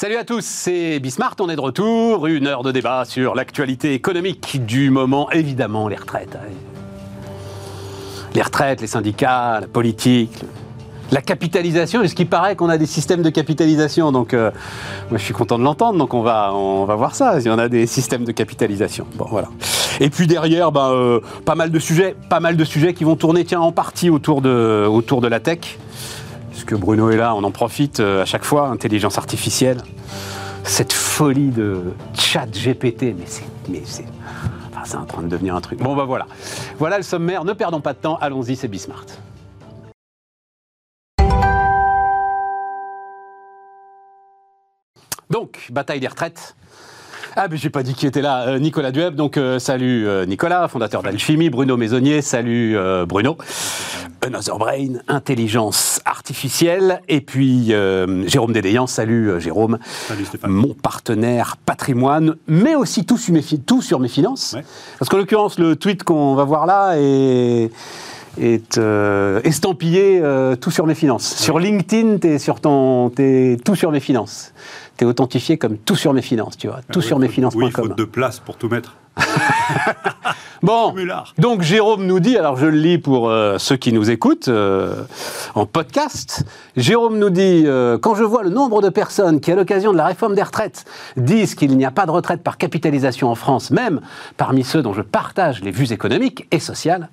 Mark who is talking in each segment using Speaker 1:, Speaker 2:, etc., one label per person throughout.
Speaker 1: Salut à tous, c'est Bismart, on est de retour. Une heure de débat sur l'actualité économique du moment, évidemment, les retraites. Les retraites, les syndicats, la politique, la capitalisation. Est-ce qu'il paraît qu'on a des systèmes de capitalisation Donc, euh, moi, je suis content de l'entendre. Donc, on va, on va voir ça. Si on a des systèmes de capitalisation. Bon, voilà. Et puis derrière, ben, euh, pas mal de sujets, pas mal de sujets qui vont tourner, tiens, en partie autour de, autour de la tech Bruno est là, on en profite euh, à chaque fois, intelligence artificielle. Cette folie de chat GPT, mais c'est. Mais c'est enfin, c'est en train de devenir un truc. Bon, bah voilà. Voilà le sommaire, ne perdons pas de temps, allons-y, c'est Bismart. Donc, bataille des retraites. Ah, mais j'ai pas dit qui était là. Euh, Nicolas Dueb, donc euh, salut euh, Nicolas, fondateur d'Alchimie. Bruno Maisonnier, salut Bruno. Another Brain, intelligence artificielle. Et puis Jérôme Dédéian, salut Jérôme.
Speaker 2: Salut Stéphane.
Speaker 1: Mon partenaire patrimoine, mais aussi tout sur mes, tout sur mes finances. Parce qu'en l'occurrence, le tweet qu'on va voir là est est estampillé tout sur mes finances. Sur LinkedIn, tu es sur ton, es tout sur mes finances authentifié comme tout sur mes finances, tu vois, tout sur mes finances.com.
Speaker 2: Oui, il faut de place pour tout mettre.
Speaker 1: bon, donc Jérôme nous dit, alors je le lis pour euh, ceux qui nous écoutent euh, en podcast, Jérôme nous dit, euh, quand je vois le nombre de personnes qui, à l'occasion de la réforme des retraites, disent qu'il n'y a pas de retraite par capitalisation en France, même parmi ceux dont je partage les vues économiques et sociales,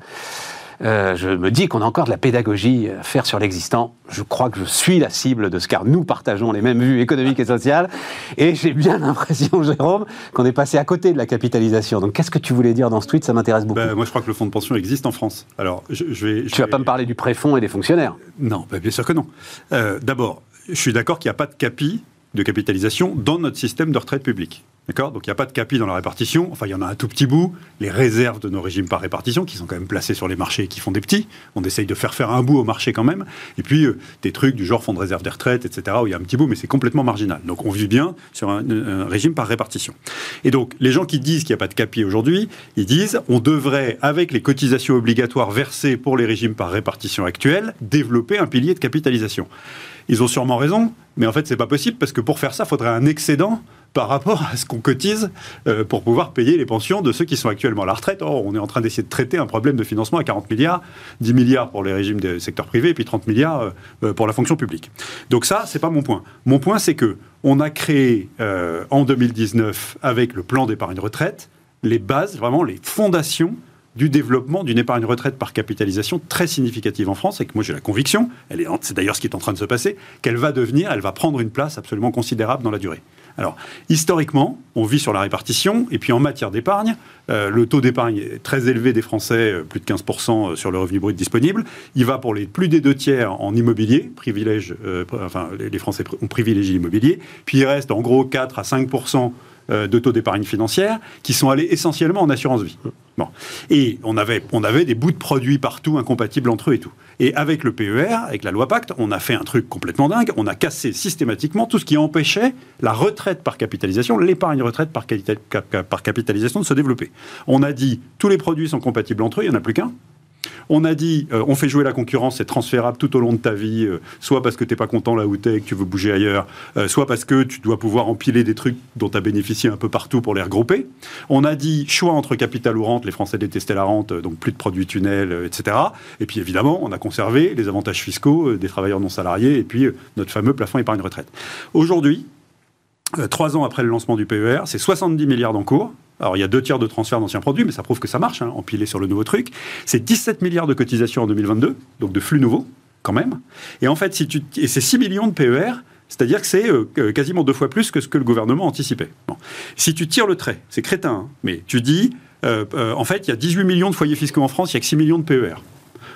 Speaker 1: euh, je me dis qu'on a encore de la pédagogie à faire sur l'existant. Je crois que je suis la cible de ce car nous partageons les mêmes vues économiques et sociales. Et j'ai bien l'impression, Jérôme, qu'on est passé à côté de la capitalisation. Donc qu'est-ce que tu voulais dire dans ce tweet? Ça m'intéresse beaucoup.
Speaker 2: Ben, moi, je crois que le fonds de pension existe en France. Alors, je, vais,
Speaker 1: tu vas pas me parler du préfonds et des fonctionnaires?
Speaker 2: Non, ben, bien sûr que non. Euh, d'abord, je suis d'accord qu'il n'y a pas de capi de capitalisation dans notre système de retraite publique. D'accord? Donc il n'y a pas de capi dans la répartition. Enfin, il y en a un tout petit bout. Les réserves de nos régimes par répartition, qui sont quand même placées sur les marchés et qui font des petits. On essaye de faire faire un bout au marché quand même. Et puis, euh, des trucs du genre fonds de réserve des retraites, etc., où il y a un petit bout, mais c'est complètement marginal. Donc on vit bien sur un, régime par répartition. Et donc, les gens qui disent qu'il n'y a pas de capi aujourd'hui, ils disent on devrait, avec les cotisations obligatoires versées pour les régimes par répartition actuels, développer un pilier de capitalisation. Ils ont sûrement raison, mais en fait, c'est pas possible parce que pour faire ça, il faudrait un excédent par rapport à ce qu'on cotise euh, pour pouvoir payer les pensions de ceux qui sont actuellement à la retraite. Or, on est en train d'essayer de traiter un problème de financement à 40 milliards, 10 milliards pour les régimes des secteurs privés et puis 30 milliards euh, euh, pour la fonction publique. Donc ça, c'est pas mon point. Mon point, c'est que on a créé en 2019 avec le plan d'épargne retraite les bases, vraiment les fondations du développement d'une épargne retraite par capitalisation très significative en France et que moi j'ai la conviction, c'est d'ailleurs ce qui est en train de se passer, qu'elle va devenir, elle va prendre une place absolument considérable dans la durée. Alors, historiquement, on vit sur la répartition, et puis en matière d'épargne, euh, le taux d'épargne est très élevé des Français, euh, plus de 15% euh, sur le revenu brut disponible. Il va pour les plus des deux tiers en immobilier, privilège, enfin, les Français ont privilégié l'immobilier, puis il reste en gros 4 à 5% euh, de taux d'épargne financière qui sont allés essentiellement en assurance vie. Et on avait, des bouts de produits partout incompatibles entre eux et tout. Et avec le PER, avec la loi Pacte, on a fait un truc complètement dingue. On a cassé systématiquement tout ce qui empêchait la retraite par capitalisation, l'épargne retraite par capitalisation de se développer. On a dit tous les produits sont compatibles entre eux, il n'y en a plus qu'un. On a dit, euh, on fait jouer la concurrence, c'est transférable tout au long de ta vie, euh, soit parce que tu n'es pas content là où tu es et que tu veux bouger ailleurs, euh, soit parce que tu dois pouvoir empiler des trucs dont tu as bénéficié un peu partout pour les regrouper. On a dit choix entre capital ou rente, les Français détestaient la rente, donc plus de produits tunnels, etc. Et puis évidemment, on a conservé les avantages fiscaux des travailleurs non salariés et puis notre fameux plafond épargne retraite. Aujourd'hui, trois ans après le lancement du PER, c'est 70 milliards d'encours. Alors, il y a deux tiers de transfert d'anciens produits, mais ça prouve que ça marche, hein, empilé sur le nouveau truc. C'est 17 milliards de cotisations en 2022, donc de flux nouveaux, quand même. Et en fait, si tu, et c'est 6 millions de PER, c'est-à-dire que c'est euh, quasiment deux fois plus que ce que le gouvernement anticipait. Si tu tires le trait, c'est crétin, hein, mais tu dis, euh, euh, en fait, il y a 18 millions de foyers fiscaux en France, il n'y a que 6 millions de PER.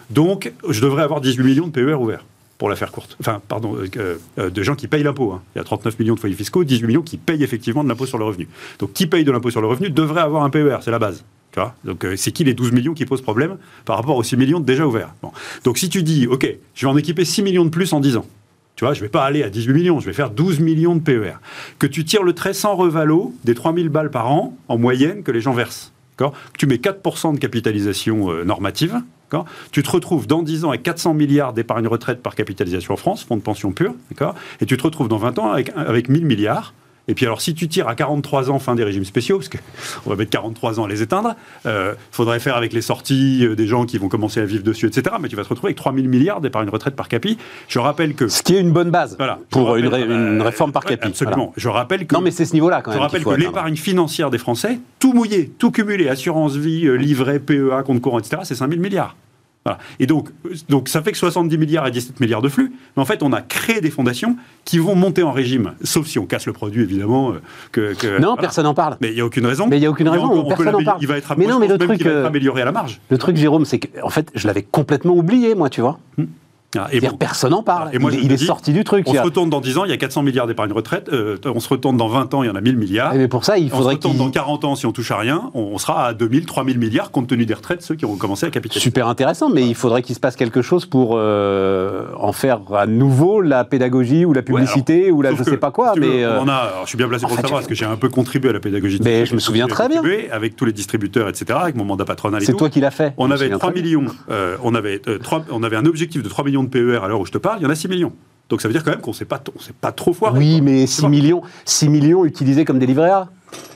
Speaker 2: Donc, je devrais avoir 18 millions de PER ouverts pour la faire courte. Enfin, pardon, euh, euh, de gens qui payent l'impôt. Hein. Il y a 39 millions de foyers fiscaux, 18 millions qui payent effectivement de l'impôt sur le revenu. Donc, qui paye de l'impôt sur le revenu devrait avoir un PER, c'est la base. Tu vois? Donc, euh, c'est qui les 12 millions qui posent problème par rapport aux 6 millions déjà ouverts? Bon. Donc, si tu dis, OK, je vais en équiper 6 millions de plus en 10 ans, tu vois, je ne vais pas aller à 18 millions, je vais faire 12 millions de PER. Que tu tires le trait sans revalo des 3000 balles par an, en moyenne, que les gens versent. Que tu mets 4% de capitalisation normative, Tu te retrouves dans 10 ans avec 400 milliards d'épargne retraite par capitalisation en France, fonds de pension pur, Et tu te retrouves dans 20 ans avec, avec 1000 milliards. Et puis alors, si tu tires à 43 ans fin des régimes spéciaux, parce qu'on va mettre 43 ans à les éteindre, il euh, faudrait faire avec les sorties euh, des gens qui vont commencer à vivre dessus, etc. Mais tu vas te retrouver avec 3000 milliards d'épargne retraite par capi. Je rappelle que...
Speaker 1: Ce qui est une bonne base voilà, pour une, euh, réforme par capi.
Speaker 2: Absolument. Je rappelle que...
Speaker 1: Non, mais c'est ce niveau-là quand même.
Speaker 2: Je rappelle que l'épargne financière des Français, tout mouillé, tout cumulé, assurance vie, livret, PEA, compte courant, etc., c'est 5000 milliards. Et donc, donc, ça fait que 70 milliards et 17 milliards de flux. Mais en fait, on a créé des fondations qui vont monter en régime, sauf si on casse le produit, évidemment.
Speaker 1: Euh, que, non, personne n'en parle.
Speaker 2: Mais il n'y a aucune raison.
Speaker 1: Mais il n'y a aucune raison, personne n'en parle.
Speaker 2: Il va être,
Speaker 1: mais non, mais le truc,
Speaker 2: va être amélioré à la marge.
Speaker 1: Le truc, Jérôme, c'est que, en fait, je l'avais complètement oublié, moi, tu vois. Hmm. Ah, et personne n'en parle. Et moi, il, est sorti du truc.
Speaker 2: On se retourne dans 10 ans, il y a 400 milliards d'épargne retraite. Euh, on se retourne dans 20 ans, il y en a 1000 milliards.
Speaker 1: Mais pour ça, il faudrait
Speaker 2: on se retourne dans 40 ans, si on touche à rien, on sera à 2000, 3000 milliards compte tenu des retraites, ceux qui ont commencé à capitaliser.
Speaker 1: Super intéressant, mais il faudrait qu'il se passe quelque chose pour euh, en faire à nouveau la pédagogie ou la publicité ou la je sais pas quoi. mais
Speaker 2: euh, on a, je suis bien placé pour le savoir parce que j'ai un peu contribué à la pédagogie.
Speaker 1: Mais je me souviens très bien.
Speaker 2: Avec tous les distributeurs, etc., avec mon mandat patronal.
Speaker 1: C'est toi qui l'as fait.
Speaker 2: On avait 3 millions. On avait un objectif de 3 millions de PER à l'heure où je te parle, il y en a 6 millions. Donc ça veut dire quand même qu'on ne s'est pas, pas trop foiré.
Speaker 1: Oui, mais 6 millions, 6 millions utilisés comme des livrets A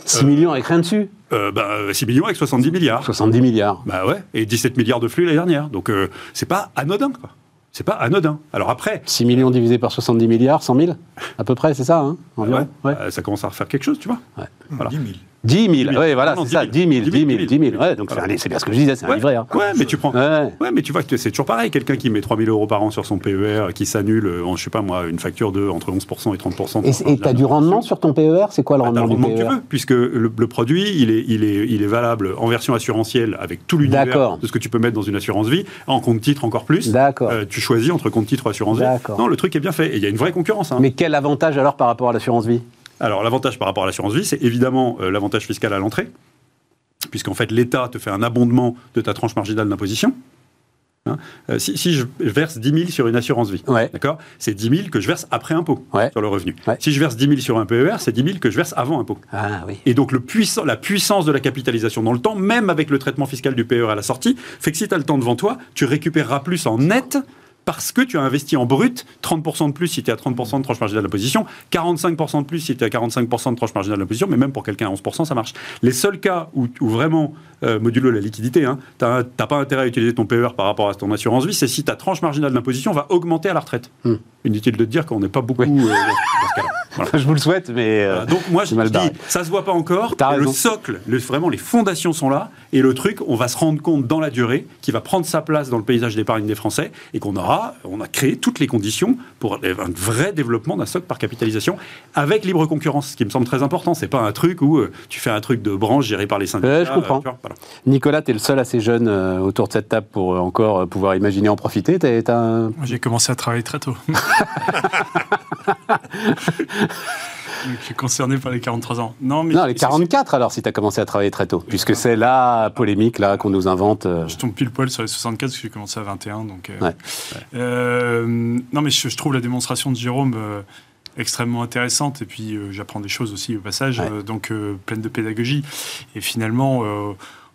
Speaker 1: 6 euh, millions avec rien dessus
Speaker 2: euh, bah, 6 millions avec 70 milliards.
Speaker 1: 70 milliards.
Speaker 2: Bah ouais, et 17 milliards de flux l'année dernière. Donc euh, c'est pas anodin, quoi. C'est pas anodin. Alors après.
Speaker 1: 6 millions divisé par 70 milliards, 100 000 À peu près, c'est ça, hein,
Speaker 2: environ? Ouais. ça commence à refaire quelque chose, tu vois.
Speaker 1: Ouais. Voilà. 10 000. 10 000, oui, voilà, c'est ça, 10 000, 10 000, 10 000. Ouais, donc c'est bien ce que je disais, c'est un livret. Hein.
Speaker 2: Ouais, mais tu prends. Ouais. mais tu vois que c'est toujours pareil. Quelqu'un qui met 3 000 euros par an sur son PER, qui s'annule, euh, je sais pas moi, une facture de entre 11 et 30
Speaker 1: Et tu as du rendement sur ton PER C'est quoi le bah, rendement, du PER que tu veux,
Speaker 2: puisque le, produit, il est, il, est, il est valable en version assurantielle avec tout l'univers de ce que tu peux mettre dans une assurance vie, en compte titre encore plus.
Speaker 1: D'accord. Euh,
Speaker 2: tu choisis entre compte titre et assurance vie. Non, le truc est bien fait. Et il y a une vraie concurrence. Hein.
Speaker 1: Mais quel avantage alors par rapport à l'assurance vie?
Speaker 2: Alors l'avantage par rapport à l'assurance vie, c'est évidemment euh, l'avantage fiscal à l'entrée, puisqu'en fait l'État te fait un abondement de ta tranche marginale d'imposition. Hein. Euh, si, je verse 10 000 sur une assurance vie, d'accord, c'est 10 000 que je verse après impôt sur le revenu. Si je verse 10 000 sur un PER, c'est 10 000 que je verse avant impôt.
Speaker 1: Ah, oui.
Speaker 2: Et donc le puissant, la puissance de la capitalisation dans le temps, même avec le traitement fiscal du PER à la sortie, fait que si tu as le temps devant toi, tu récupéreras plus en net parce que tu as investi en brut 30% de plus si tu es à 30% de tranche marginale d'imposition, 45% de plus si tu es à 45% de tranche marginale d'imposition, mais même pour quelqu'un à 11%, ça marche. Les seuls cas où, vraiment, euh, modulo la liquidité, hein, tu n'as pas intérêt à utiliser ton PER par rapport à ton assurance vie, c'est si ta tranche marginale d'imposition va augmenter à la retraite. Hmm. Inutile de te dire qu'on n'est pas beaucoup euh, dans ce
Speaker 1: cas-là. Je vous le souhaite, mais.
Speaker 2: Euh, donc moi, je, me dis, ça se voit pas encore. Le socle, vraiment, les fondations sont là. Et le truc, on va se rendre compte dans la durée qui va prendre sa place dans le paysage d'épargne des Français et qu'on aura, on a créé toutes les conditions pour un vrai développement d'un socle par capitalisation avec libre concurrence, ce qui me semble très important. C'est pas un truc où euh, tu fais un truc de branche géré par les syndicats.
Speaker 1: je comprends. Nicolas, tu es le seul assez jeune euh, autour de cette table pour encore pouvoir imaginer en profiter.
Speaker 3: J'ai commencé à travailler très tôt. je suis concerné par les 43 ans.
Speaker 1: Non, mais non les 44 alors, si tu as commencé à travailler très tôt, puisque c'est la polémique là qu'on nous invente. Euh.
Speaker 3: Je tombe pile poil sur les 64 parce que j'ai commencé à 21. Donc, euh, euh, non, mais je, trouve la démonstration de Jérôme extrêmement intéressante et puis j'apprends des choses aussi au passage, donc pleine de pédagogie. Et finalement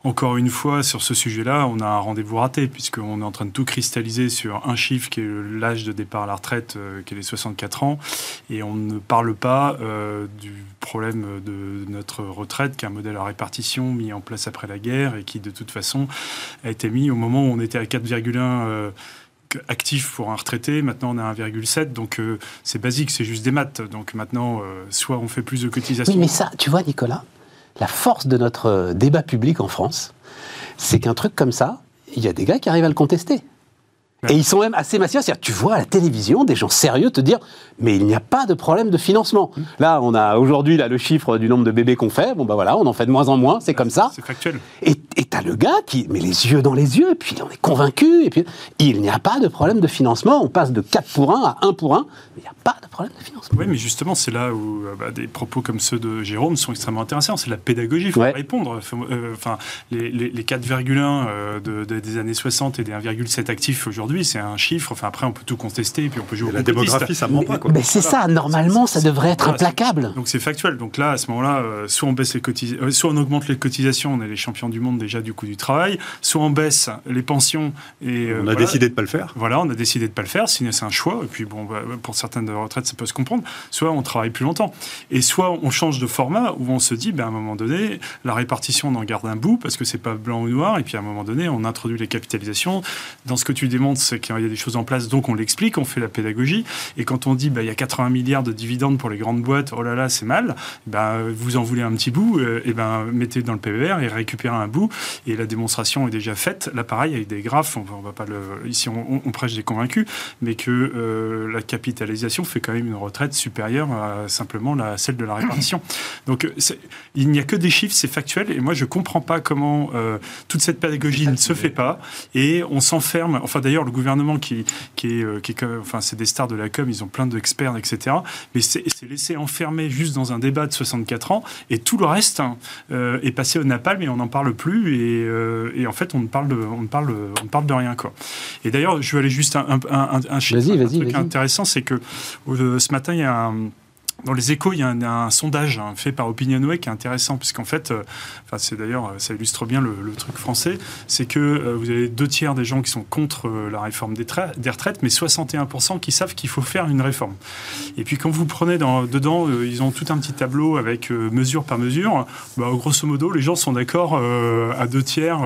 Speaker 3: encore une fois, sur ce sujet-là, on a un rendez-vous raté, puisqu'on est en train de tout cristalliser sur un chiffre qui est l'âge de départ à la retraite, euh, qui est les 64 ans, et on ne parle pas euh, du problème de notre retraite, qui est un modèle à répartition mis en place après la guerre, et qui de toute façon a été mis au moment où on était à 4,1 euh, actif pour un retraité, maintenant on à 1,7, donc c'est basique, c'est juste des maths. Donc maintenant, soit on fait plus de cotisations.
Speaker 1: Mais ça, tu vois, Nicolas, la force de notre débat public en France, c'est qu'un truc comme ça, il y a des gars qui arrivent à le contester. Et ils sont même assez massifs. C'est-à-dire, tu vois à la télévision des gens sérieux te dire, mais il n'y a pas de problème de financement. Mmh. Là, on a aujourd'hui là le chiffre du nombre de bébés qu'on fait. Bon bah voilà, on en fait de moins en moins. C'est comme ça.
Speaker 3: C'est factuel.
Speaker 1: Et t'as le gars qui met les yeux dans les yeux, et puis on est convaincu. Et puis il n'y a pas de problème de financement. On passe de 4 pour 1 à 1 pour 1. Il n'y a pas de problème de financement.
Speaker 3: Oui, mais justement, c'est là où euh, bah, des propos comme ceux de Jérôme sont extrêmement intéressants. C'est la pédagogie. Il faut répondre. Euh, enfin, les, les, 4,1 euh, de, des années 60 et des 1,7 actifs aujourd'hui aujourd'hui, c'est un chiffre. Enfin, après, on peut tout contester, et puis on peut jouer au
Speaker 2: La démographie, ça ment pas. Quoi.
Speaker 1: Mais c'est ça, normalement, ça devrait être implacable.
Speaker 3: Donc c'est factuel. Donc là, à ce moment-là, euh, soit on baisse les cotisations, euh, soit on augmente les cotisations, on est les champions du monde déjà du coût du travail, soit on baisse les pensions. Et,
Speaker 2: on a décidé de ne pas le faire.
Speaker 3: Voilà, on a décidé de ne pas le faire. C'est un choix. Et puis, bon, bah, pour certaines retraites, ça peut se comprendre. Soit on travaille plus longtemps. Et soit on change de format où on se dit, ben, à un moment donné, la répartition, on en garde un bout parce que c'est pas blanc ou noir. Et puis à un moment donné, on introduit les capitalisations. Dans ce que tu démontres, c'est qu'il y a des choses en place, donc on l'explique, on fait la pédagogie. Et quand on dit, ben, il y a 80 milliards de dividendes pour les grandes boîtes, oh là là, c'est mal, ben, vous en voulez un petit bout, euh, et ben, mettez dans le PER et récupérez un bout. Et la démonstration est déjà faite. Là, pareil, avec des graphes, on, va pas le, ici, on, prêche des convaincus, mais que euh, la capitalisation fait quand même une retraite supérieure à simplement la, celle de la répartition. Donc, il n'y a que des chiffres, c'est factuel. Et moi, je comprends pas comment euh, toute cette pédagogie ne se fait pas. Et on s'enferme. Enfin, d'ailleurs, le gouvernement qui, qui est, qui est, enfin, c'est des stars de la com, ils ont plein d'experts, etc. Mais c'est laissé enfermer juste dans un débat de 64 ans. Et tout le reste hein, euh, est passé au napalm et on n'en parle plus. Et, euh, et, en fait, on ne parle de, on ne parle, on ne parle de rien, quoi. Et d'ailleurs, je vais aller juste un, un, un, un, truc intéressant, c'est que ce matin, il y a un dans les échos, il y a un, sondage hein, fait par Opinionway qui est intéressant, puisqu'en fait, euh, c'est d'ailleurs, euh, ça illustre bien le, truc français, c'est que euh, vous avez deux tiers des gens qui sont contre la réforme des, retraites, mais 61% qui savent qu'il faut faire une réforme. Et puis quand vous prenez dans, dedans, ils ont tout un petit tableau avec mesure par mesure, bah, grosso modo, les gens sont d'accord à deux tiers,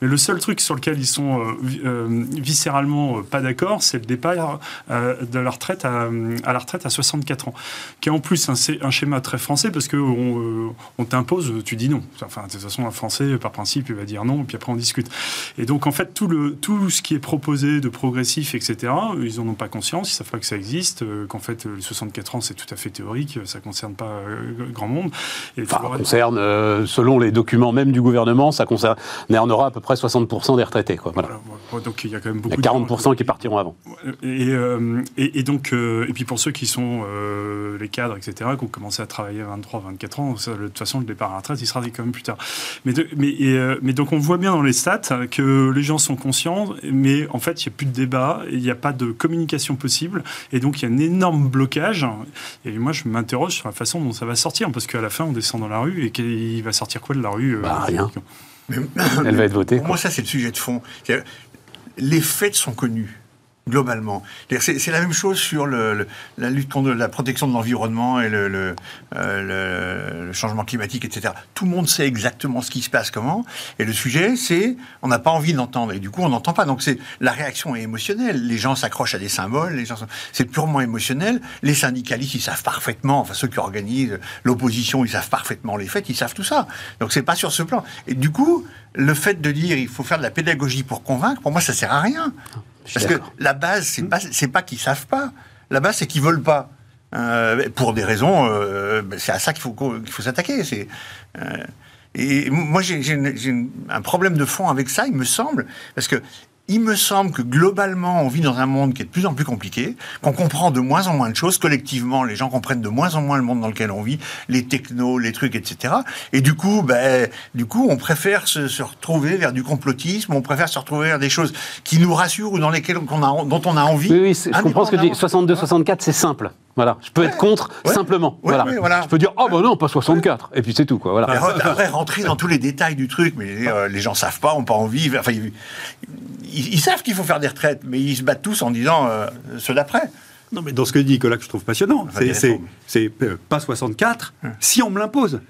Speaker 3: mais le seul truc sur lequel ils sont viscéralement pas d'accord, c'est le départ de la retraite à la retraite à 64 ans qui est en plus un, un schéma très français parce qu'on euh, on t'impose, tu dis non. Enfin, de toute façon, un Français, par principe, il va dire non, et puis après on discute. Et donc, en fait, tout, le, tout ce qui est proposé de progressif, etc., ils n'en ont pas conscience, ils ne savent pas que ça existe, euh, qu'en fait, les 64 ans, c'est tout à fait théorique, ça ne concerne pas euh, grand monde.
Speaker 1: Et enfin, ça concerne, selon les documents même du gouvernement, ça concernera à peu près 60% des retraités. Quoi. Voilà.
Speaker 3: donc, il y a quand même beaucoup
Speaker 1: il y a 40% qui partiront avant.
Speaker 3: Et, et, et donc, et puis pour ceux qui sont les cadres, etc., qui ont commencé à travailler à 23, 24 ans, de toute façon, le départ à la retraite, il sera quand même plus tard. Mais, mais, euh, mais donc, on voit bien dans les stats que les gens sont conscients, mais en fait, il n'y a plus de débat, il n'y a pas de communication possible, et donc il y a un énorme blocage. Et moi, je m'interroge sur la façon dont ça va sortir, parce qu'à la fin, on descend dans la rue, et qu'il va sortir quoi de la rue
Speaker 1: euh, bah, Rien. Elle va être votée.
Speaker 4: Pour moi, ça, c'est le sujet de fond. Les faits sont connus globalement. C'est la même chose sur la lutte contre la protection de l'environnement et le, euh, le, changement climatique, etc. Tout le monde sait exactement ce qui se passe comment. Et le sujet, c'est on n'a pas envie d'entendre. Et du coup, on n'entend pas. Donc, c'est la réaction est émotionnelle. Les gens s'accrochent à des symboles. Les gens, c'est purement émotionnel. Les syndicalistes, ils savent parfaitement. Enfin, ceux qui organisent l'opposition, ils savent parfaitement les faits. Ils savent tout ça. Donc, c'est pas sur ce plan. Et du coup, le fait de dire il faut faire de la pédagogie pour convaincre, pour moi, ça sert à rien. Parce que la base, c'est pas, c'est pas qu'ils savent pas. La base, c'est qu'ils veulent pas. Euh, pour des raisons, euh, ben, c'est à ça qu'il faut, qu'il faut s'attaquer. C'est, euh, et moi, j'ai, j'ai un problème de fond avec ça, il me semble, parce que il me semble que globalement, on vit dans un monde qui est de plus en plus compliqué, qu'on comprend de moins en moins de choses collectivement, les gens comprennent de moins en moins le monde dans lequel on vit, les technos, les trucs, etc. Et du coup, ben, du coup, on préfère se, se retrouver vers du complotisme, on préfère se retrouver vers des choses qui nous rassurent ou dans lesquelles on a, dont on a envie.
Speaker 1: Oui, oui je comprends ce que tu dis. 62-64, c'est simple. Voilà, je peux être contre simplement. voilà. Je peux dire oh bah non, pas 64 et puis c'est tout quoi. Voilà.
Speaker 4: Après rentrer dans tous les détails du truc, mais euh, les gens savent pas, ont pas envie. Enfin, ils, savent qu'il faut faire des retraites, mais ils se battent tous en disant euh, ceux d'après.
Speaker 2: Non, mais dans ce que dit Nicolas, que je trouve passionnant, c'est euh, pas 64 si on me l'impose.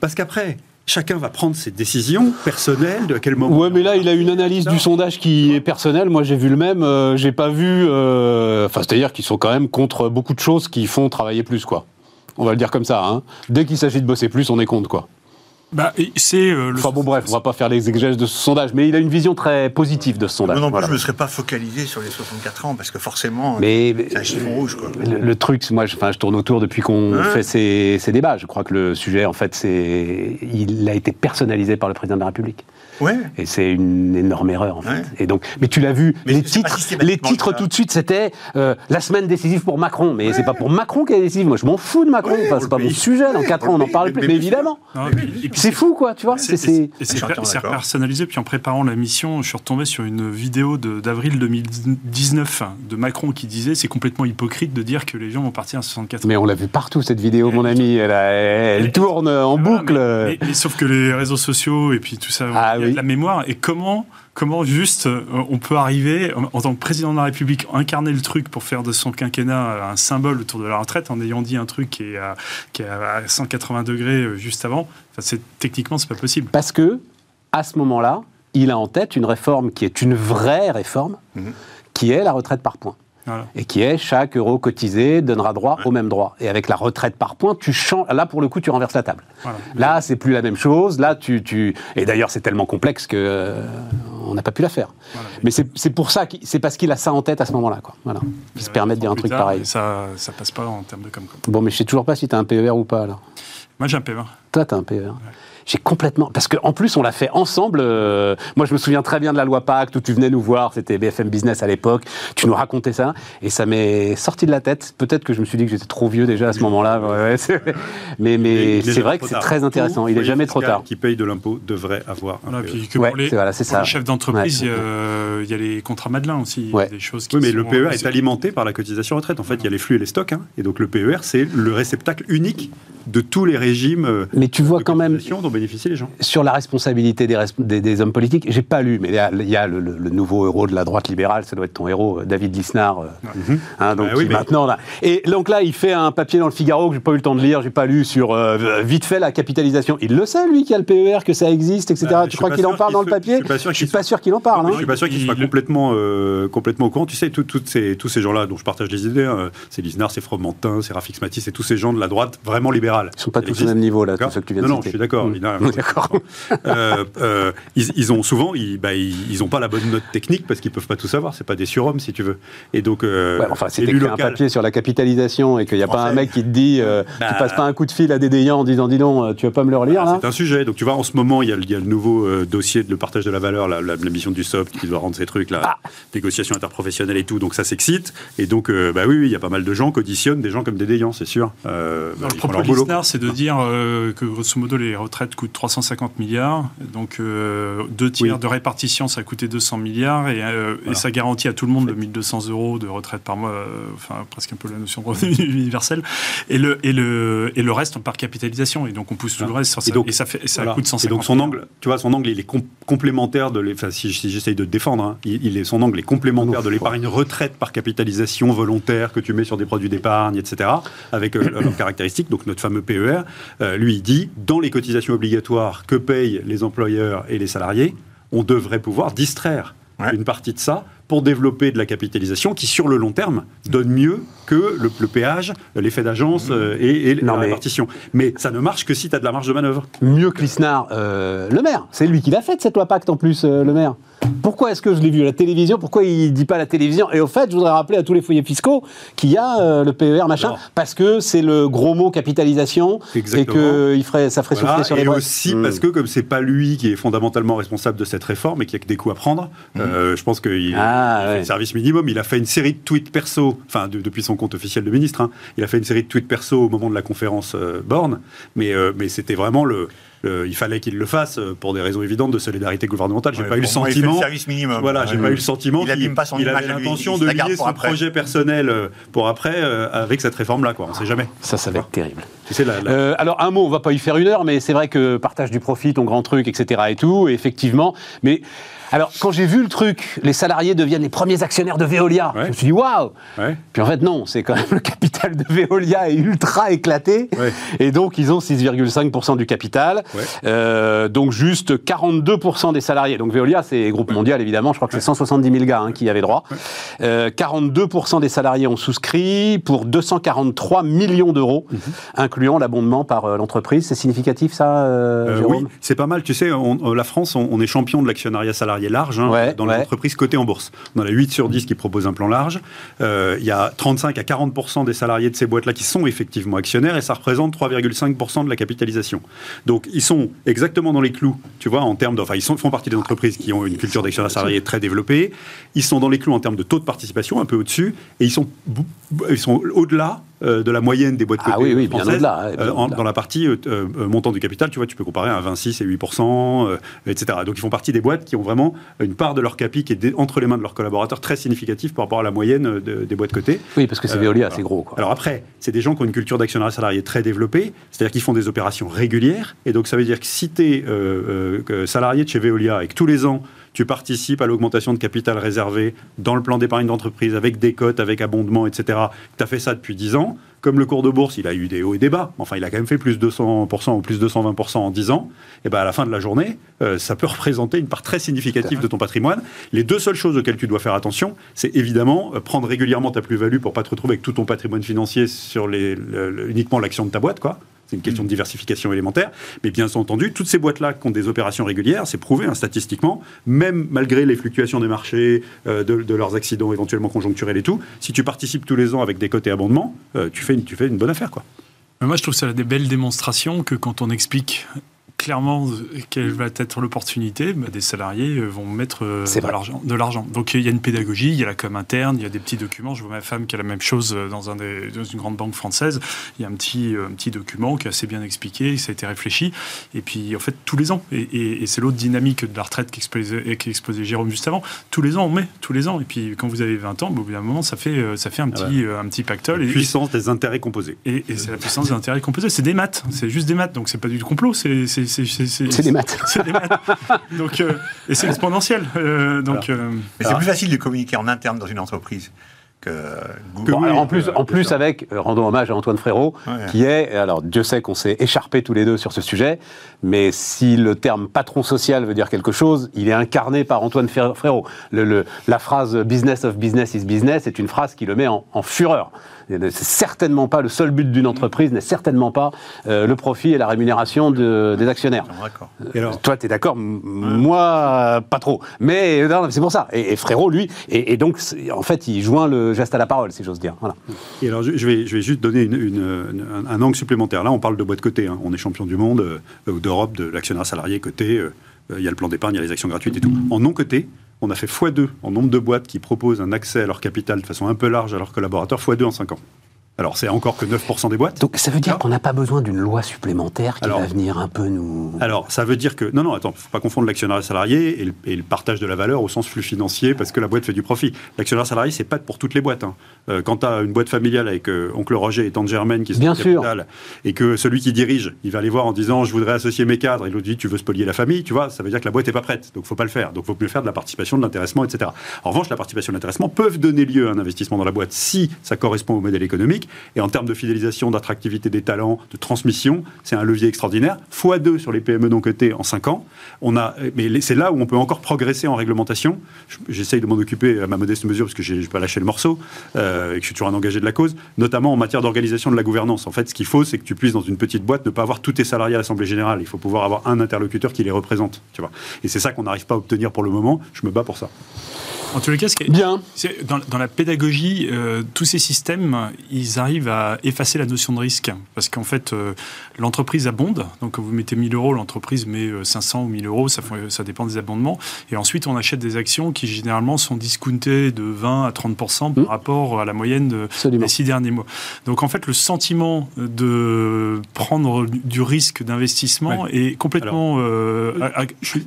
Speaker 2: Parce qu'après, chacun va prendre ses décisions personnelles, de quel moment.
Speaker 1: Ouais, mais là, il a une analyse du sondage qui est personnelle. Moi, j'ai vu le même. Euh, j'ai pas vu. Euh, enfin, c'est-à-dire qu'ils sont quand même contre beaucoup de choses qui font travailler plus, quoi. On va le dire comme ça. Hein. Dès qu'il s'agit de bosser plus, on est contre, quoi.
Speaker 3: Bah, c'est euh,
Speaker 1: Enfin bon, bref, on va pas faire les exégèses de ce sondage, mais il a une vision très positive de ce sondage.
Speaker 4: Non, non, je ne me serais pas focalisé sur les 64 ans, parce que forcément, c'est un chiffon rouge. Quoi.
Speaker 1: Le, truc, moi, je, enfin, je tourne autour depuis qu'on fait ces, ces, débats. Je crois que le sujet, en fait, c'est, il a été personnalisé par le président de la République. Et c'est une énorme erreur, en fait. Et donc, mais tu l'as vu, les titres, les titres tout de suite, c'était euh, la semaine décisive pour Macron. Mais c'est pas pour Macron qui est décisive. Moi, je m'en fous de Macron. Enfin, c'est pas mon sujet. Dans 4 ans, on n'en parle plus. Mais évidemment. C'est fou, quoi, tu vois.
Speaker 3: C'est personnalisé. Puis en préparant la mission, je suis retombé sur une vidéo d'avril 2019 de Macron qui disait c'est complètement hypocrite de dire que les gens vont partir à 64
Speaker 1: Mais on l'a vu partout, cette vidéo, mon ami. Elle, elle, tourne en boucle.
Speaker 3: Mais, sauf que les réseaux sociaux et puis tout ça, ah la mémoire. Et comment comment juste euh, on peut arriver, en tant que président de la République, incarner le truc pour faire de son quinquennat un symbole autour de la retraite en ayant dit un truc qui est à, qui est à 180 degrés euh, juste avant enfin, c'est, Techniquement, c'est pas possible.
Speaker 1: Parce que, à ce moment-là, il a en tête une réforme qui est une vraie réforme, mhm. qui est la retraite par points. Et qui est chaque euro cotisé donnera droit au même droit. Et avec la retraite par points, tu changes. Là, pour le coup, tu renverses la table. Là, c'est plus la même chose. Là, tu. tu... Et d'ailleurs, c'est tellement complexe que euh, on n'a pas pu la faire. Mais c'est pour ça, c'est parce qu'il a ça en tête à ce moment-là, quoi. Voilà. Il se permet de dire un truc pareil.
Speaker 3: Ça, ça passe pas en termes de com.
Speaker 1: Bon, mais je sais toujours pas si tu as un PER ou pas alors.
Speaker 3: Moi, j'ai un PER.
Speaker 1: Toi, tu as un PER j'ai complètement. Parce qu'en plus, on l'a fait ensemble. Euh, moi, je me souviens très bien de la loi Pacte où tu venais nous voir. C'était BFM Business à l'époque. Tu nous racontais ça. Et ça m'est sorti de la tête. Peut-être que je me suis dit que j'étais trop vieux déjà à ce moment-là. mais mais c'est vrai que c'est très intéressant. Il n'est jamais trop tard.
Speaker 2: Qui paye de l'impôt devrait avoir.
Speaker 3: Un puis que pour les, voilà, ça. chefs d'entreprise, il y, a les contrats Madelin aussi. Des choses qui
Speaker 2: oui, mais le PER est alimenté par la cotisation retraite. En fait, il y a les flux et les stocks. Hein. Et donc, le PER, c'est le réceptacle unique de tous les régimes. Euh,
Speaker 1: mais tu vois quand même
Speaker 2: bénéficient les gens.
Speaker 1: Sur la responsabilité des, des, hommes politiques, j'ai pas lu, mais il y a, le, nouveau héros de la droite libérale, ça doit être ton héros, David Lisnard. Euh, hein, donc bah maintenant là. Et donc là, il fait un papier dans le Figaro que j'ai pas eu le temps de lire, j'ai pas lu sur euh, vite fait la capitalisation. Il le sait lui qui a le PER, que ça existe, etc. Bah, tu crois qu'il en parle dans le papier Je suis pas sûr qu'il en parle.
Speaker 2: Je suis pas sûr qu'il soit complètement euh, complètement au courant. Tu sais, ces, tous ces gens-là dont je partage les idées, hein, c'est Lisnard, c'est Fromentin, c'est Rafik Smati, c'est tous ces gens de la droite vraiment libérale.
Speaker 1: Ils sont pas tous au même niveau là, tous ceux que tu viens de
Speaker 2: Non, non, je suis d'accord. Mmh. D'accord. Euh, euh, ils, ont souvent, ils, bah, ils, ont pas la bonne note technique parce qu'ils peuvent pas tout savoir. C'est pas des surhommes, si tu veux. Et donc,
Speaker 1: euh, enfin, c'est écrit un papier sur la capitalisation et qu'il n'y a pas un mec qui te dit, tu bah, passes pas un coup de fil à des déyants en disant, dis donc, tu vas pas me le relire
Speaker 2: bah, C'est un sujet. Donc, tu vois, en ce moment, il y a, le nouveau dossier de le partage de la valeur, la, mission du SOP qui doit rendre ces trucs, là, ah. négociation interprofessionnelle et tout. Donc, ça s'excite. Et donc, bah oui, il y a pas mal de gens qui auditionnent des gens comme des déyants, c'est sûr.
Speaker 3: le propos de c'est de dire que grosso modo, les retraites coûtent 350 milliards donc euh, deux tiers de répartition, ça a coûté 200 milliards et, euh, ça garantit à tout le monde le 1200 euros de retraite par mois, euh, enfin presque un peu la notion de revenu universel. Et le, et, le, et le reste par capitalisation. Et donc on pousse tout le reste sur ça. Et, donc, ça, fait, ça coûte 150 Et
Speaker 2: donc son angle, tu vois, son angle, il est complémentaire de enfin, si, j'essaye de te défendre, hein, il, est, son angle est complémentaire de l'épargne retraite par capitalisation volontaire que tu mets sur des produits d'épargne, etc., avec leurs caractéristiques. Donc notre fameux PER, lui, il dit, dans les cotisations obligatoires que payent les employeurs et les salariés, on devrait pouvoir distraire une partie de ça pour développer de la capitalisation qui, sur le long terme, donne mieux que le, péage, l'effet d'agence euh, et, la répartition. Mais ça ne marche que si tu as de la marge de manœuvre.
Speaker 1: Mieux que Lisnard, euh, le maire. C'est lui qui l'a fait, cette loi Pacte, en plus, euh, le maire. Pourquoi est-ce que je l'ai vu à la télévision? Pourquoi il ne dit pas à la télévision? Et au fait, je voudrais rappeler à tous les foyers fiscaux qu'il y a euh, le PER, machin, parce que c'est le gros mot capitalisation
Speaker 2: Exactement.
Speaker 1: et que il ferait, ça ferait souffler sur les
Speaker 2: Et aussi hmm. parce que, comme c'est pas lui qui est fondamentalement responsable de cette réforme et qu'il y a que des coups à prendre, euh, je pense qu'il ah, fait le service minimum. Il a fait une série de tweets perso, enfin, depuis son compte officiel de ministre, hein. il a fait une série de tweets perso au moment de la conférence euh, Borne, mais, mais c'était vraiment le il fallait qu'il le fasse euh, pour des raisons évidentes de solidarité gouvernementale. J'ai pas eu le sentiment.
Speaker 4: Le service minimum.
Speaker 2: Voilà, j'ai pas eu le sentiment qu'il avait l'intention de lier son projet personnel euh, pour après euh, avec cette réforme-là. Quoi. On sait jamais.
Speaker 1: Ça, ça va être terrible. alors un mot, on va pas y faire une heure, mais c'est vrai que partage du profit, ton grand truc, etc. et tout, effectivement. Mais alors, quand j'ai vu le truc, les salariés deviennent les premiers actionnaires de Veolia, je me suis dit waouh Puis en fait, non, c'est quand même le capital de Veolia est ultra éclaté. Et donc, ils ont 6,5% du capital. Euh, donc, juste 42% des salariés. Donc, Veolia, c'est groupe mondial, évidemment. Je crois que c'est 170 000 gars hein, qui y avaient droit. 42% euh, des salariés ont souscrit pour 243 millions d'euros, mhm. incluant l'abondement par euh, l'entreprise. C'est significatif, ça,
Speaker 2: Oui, c'est pas mal. Tu sais, la France, on est champion de l'actionnariat salarié salariés large hein, dans les entreprises cotées en bourse. On en a 8 sur 10 qui proposent un plan large. Euh, il y a 35 à 40 des salariés de ces boîtes-là qui sont effectivement actionnaires et ça représente 3,5 de la capitalisation. Donc ils sont exactement dans les clous, tu vois, en termes de, enfin ils font partie des entreprises qui ont une culture d'actionnaire salarié très développée. Ils sont dans les clous en termes de taux de participation, un peu au-dessus, et ils sont, ils sont au-delà euh, de la moyenne des boîtes
Speaker 1: ah cotées ah oui, oui, bien au-delà,
Speaker 2: euh, dans la partie euh, montant du capital, tu vois, tu peux comparer à 26 et 8% etc. Donc ils font partie des boîtes qui ont vraiment une part de leur capi qui est entre les mains de leurs collaborateurs très significative par rapport à la moyenne des boîtes cotées.
Speaker 1: Oui, parce que c'est Veolia, c'est gros.
Speaker 2: Alors après, c'est des gens qui ont une culture d'actionnariat salarié très développée, c'est-à-dire qu'ils font des opérations régulières, et donc ça veut dire que si tu es salarié de chez Veolia et que tous les ans tu participes à l'augmentation de capital réservé dans le plan d'épargne d'entreprise avec des cotes, avec abondement, etc. Tu as fait ça depuis 10 ans. Comme le cours de bourse, il a eu des hauts et des bas, enfin, il a quand même fait plus de 200% ou plus de 220% en 10 ans. Et ben à la fin de la journée, euh, ça peut représenter une part très significative de ton patrimoine. Les deux seules choses auxquelles tu dois faire attention, c'est évidemment euh, prendre régulièrement ta plus-value pour pas te retrouver avec tout ton patrimoine financier sur uniquement l'action de ta boîte, quoi. C'est une question de diversification élémentaire. Mais bien entendu, toutes ces boîtes-là qui ont des opérations régulières, c'est prouvé hein, statistiquement, même malgré les fluctuations des marchés, euh, de, leurs accidents éventuellement conjoncturels et tout, si tu participes tous les ans avec des cotés abondements, euh, tu, fais une, tu fais une bonne affaire. Quoi.
Speaker 3: moi, je trouve ça des belles démonstrations que quand on explique clairement quelle va être l'opportunité, bah, des salariés euh, vont mettre euh, de l'argent. Donc il y a une pédagogie, il y a la com interne, il y a des petits documents. Je vois ma femme qui a la même chose euh, dans, un des, dans une grande banque française. Il y a un petit, un petit document qui est assez bien expliqué, ça a été réfléchi. Et puis en fait, tous les ans, et, c'est l'autre dynamique de la retraite qu'exposait Jérôme juste avant, tous les ans on met, tous les ans. Et puis quand vous avez 20 ans, bah, au bout d'un moment, ça fait, ça fait un, ah petit, un petit pactole.
Speaker 2: La puissance des intérêts composés.
Speaker 3: Et, c'est la puissance des intérêts composés. C'est des maths, c'est juste des maths, donc c'est pas du complot, c'est
Speaker 1: c'est des maths.
Speaker 3: C'est des maths. donc, euh, et c'est exponentiel. Euh, donc,
Speaker 4: euh, Mais c'est plus facile de communiquer en interne dans une entreprise. Que
Speaker 1: en plus, en plus avec, rendons hommage à Antoine Frérot, qui est, alors Dieu sait qu'on s'est écharpé tous les deux sur ce sujet, mais si le terme patron social veut dire quelque chose, il est incarné par Antoine Frérot. Le, la phrase business of business is business est une phrase qui le met en, en fureur. C'est certainement pas le seul but d'une entreprise, n'est certainement pas euh, le profit et la rémunération des actionnaires. Euh, toi, tu es d'accord Moi, pas trop. Mais c'est pour ça. Et, Frérot, lui, et, donc, en fait, il joint le geste à la parole, si j'ose dire. Voilà.
Speaker 2: Et alors, je, vais, je vais juste donner un, angle supplémentaire. Là, on parle de boîte cotée. Hein. On est champion du monde, euh, ou d'Europe, de l'actionnaire salarié coté. Il y a le plan d'épargne, il y a les actions gratuites et tout. En non coté, on a fait x2 en nombre de boîtes qui proposent un accès à leur capital de façon un peu large à leurs collaborateurs, x2 en 5 ans. Alors, c'est encore que 9% des boîtes.
Speaker 1: Donc, ça veut dire qu'on n'a pas besoin d'une loi supplémentaire qui va venir un peu nous.
Speaker 2: Alors, ça veut dire que. Non, non, attends, il ne faut pas confondre l'actionnaire salarié et le, partage de la valeur au sens flux financier parce que la boîte fait du profit. L'actionnaire salarié, c'est pas pour toutes les boîtes. Hein. Euh, quand tu as une boîte familiale avec euh, oncle Roger et tante Germaine qui sont
Speaker 1: Bien sûr.
Speaker 2: et que celui qui dirige, il va aller voir en disant je voudrais associer mes cadres et l'autre dit tu veux spolier la famille, tu vois, ça veut dire que la boîte n'est pas prête. Donc, faut pas le faire. Donc, faut plus faire de la participation, de l'intéressement, etc. En revanche, la participation, de l'intéressement peuvent donner lieu à un investissement dans la boîte si ça correspond au modèle économique et en termes de d'attractivité des talents, de transmission, c'est un levier extraordinaire. Fois 2 sur les PME non cotées en 5 ans. On a, mais c'est là où on peut encore progresser en réglementation. J'essaye de m'en occuper à ma modeste mesure parce que je n'ai pas lâché le morceau euh, et que je suis toujours un engagé de la cause, notamment en matière d'organisation de la gouvernance. En fait, ce qu'il faut, c'est que tu puisses, dans une petite boîte, ne pas avoir tous tes salariés à l'Assemblée Générale. Il faut pouvoir avoir un interlocuteur qui les représente. Tu vois. Et c'est ça qu'on n'arrive pas à obtenir pour le moment. Je me bats pour ça.
Speaker 3: En tous les cas, ce
Speaker 1: Bien.
Speaker 3: Dans, dans, la pédagogie, euh, tous ces systèmes, ils arrivent à effacer la notion de risque. Parce qu'en fait, euh, l'entreprise abonde. Donc, quand vous mettez 1000 euros, l'entreprise met 500 euh, ou 1000 euros. Ça, ça dépend des abondements. Et ensuite, on achète des actions qui, généralement, sont discountées de 20 à 30% par mmh. rapport à la moyenne de, des six derniers mois. Donc, en fait, le sentiment de prendre du risque d'investissement est complètement.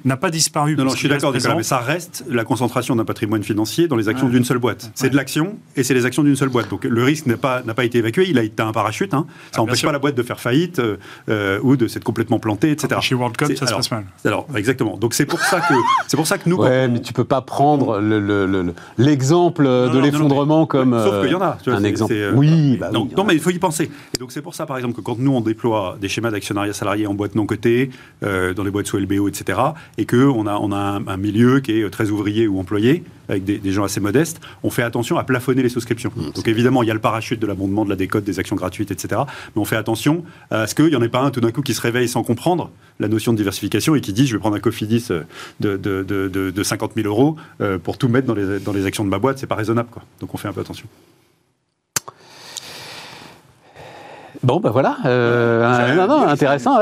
Speaker 3: n'a pas disparu.
Speaker 2: Non, non je suis d'accord, mais ça reste la concentration d'un patrimoine financier dans les actions d'une seule boîte. C'est de l'action et c'est les actions d'une seule boîte. Donc le risque n'a pas, pas été évacué, il a été un parachute. Hein. Ça ah, n'empêche pas la boîte de faire faïte euh, euh, ou de s'être complètement plantée, etc.
Speaker 3: chez World Cup, ça se passe mal.
Speaker 2: Alors, exactement. Donc c'est pour ça que c'est pour ça que nous.
Speaker 1: Ouais, mais tu peux pas prendre l'exemple de l'effondrement comme.
Speaker 2: Sauf qu'il y en a.
Speaker 1: un exemple.
Speaker 2: Euh, oui, bah non, mais il faut y penser. Et donc c'est pour ça, par exemple, que quand nous on déploie des schémas d'actionnariat salarié en boîte non cotée, dans les boîtes sous LBO, etc., et que on a on a un, un milieu qui est très ouvrier ou employé. Avec des, gens assez modestes, on fait attention à plafonner les souscriptions. Mmh, Donc évidemment, il y a le parachute de l'abondement, de la décote, des actions gratuites, etc. Mais on fait attention à ce qu'il n'y en ait pas un tout d'un coup qui se réveille sans comprendre la notion de diversification et qui dit je vais prendre un Cofidis de, de, de, 50 000 euros pour tout mettre dans les, dans les actions de ma boîte, c'est pas raisonnable. Quoi. Donc on fait un peu attention.
Speaker 1: Bon, ben voilà. Euh, non, non, intéressant.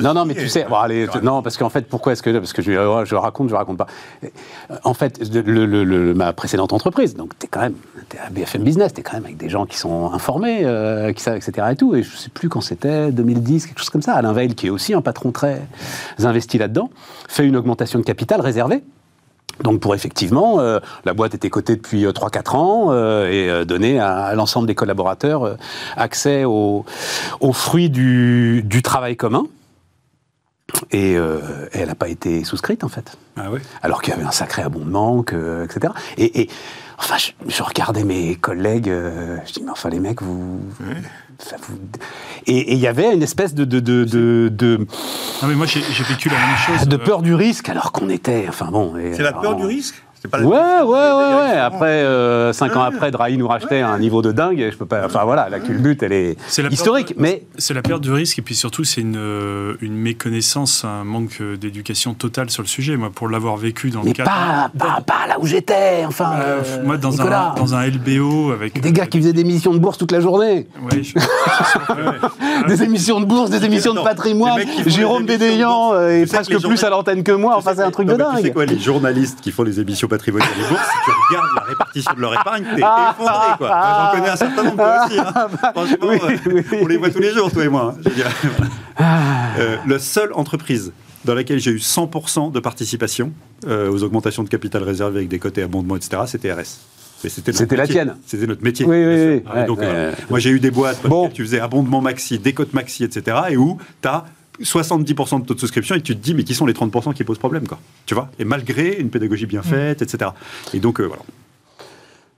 Speaker 1: non, non, mais tu sais, bon, allez, non, parce qu'en fait, pourquoi est-ce que parce que je, je raconte, je raconte pas. En fait, le, ma précédente entreprise, donc t'es quand même, t'es à BFM Business, t'es quand même avec des gens qui sont informés, euh, qui savent, etc. Et tout. Et je sais plus quand c'était, 2010, quelque chose comme ça. Alain Veil, qui est aussi un patron très investi là-dedans, fait une augmentation de capital réservée donc pour effectivement, euh, la boîte était cotée depuis 3-4 euh, ans euh, et donner à, l'ensemble des collaborateurs accès aux, fruits du, travail commun. Et, elle n'a pas été souscrite en fait.
Speaker 2: Ah
Speaker 1: Alors qu'il y avait un sacré abondement, etc. Et, enfin, je, regardais mes collègues, je dis mais enfin les mecs, vous, et il y avait une espèce de. de, de, de,
Speaker 3: mais moi j'ai vécu la même chose.
Speaker 1: De peur du risque, alors qu'on était. Enfin bon.
Speaker 4: C'est la peur du risque?
Speaker 1: Ouais, ouais, ouais, ouais. Après, euh, cinq ans après, Drahi nous rachetait à un niveau de dingue. Je peux pas. Enfin voilà, la culbute, elle est, historique, mais
Speaker 3: c'est la perte du risque et puis surtout c'est une, euh, une méconnaissance, un manque d'éducation totale sur le sujet. Moi, pour l'avoir vécu dans
Speaker 1: le
Speaker 3: cadre,
Speaker 1: pas, pas, pas là où j'étais. Enfin, euh,
Speaker 3: moi dans un dans un LBO avec
Speaker 1: des gars qui faisaient des émissions de bourse toute la journée.
Speaker 3: Ouais, je...
Speaker 1: des émissions de bourse, des émissions de patrimoine. Jérôme Bédéian est presque plus à l'antenne que moi. Enfin, c'est un truc de dingue.
Speaker 2: Sais quoi, les journalistes qui font les émissions patrimonial des bourses, si tu regardes la répartition de leur épargne, t'es effondré, quoi. J'en connais un certain nombre, toi aussi. Hein. Franchement, euh, on les voit tous les jours, toi et moi. Hein, je euh, la seule entreprise dans laquelle j'ai eu 100% de participation euh, aux augmentations de capital réservé avec des côtés abondements, etc., c'était RS.
Speaker 1: C'était la tienne.
Speaker 2: C'était notre métier.
Speaker 1: Oui, oui,
Speaker 2: oui. donc, moi, j'ai eu des boîtes où tu faisais abondement maxi, décote maxi, etc., et où tu as 70% de taux de souscription et tu te dis mais qui sont les 30% qui posent problème quoi tu vois? Et malgré une pédagogie bien faite etc et donc euh, voilà.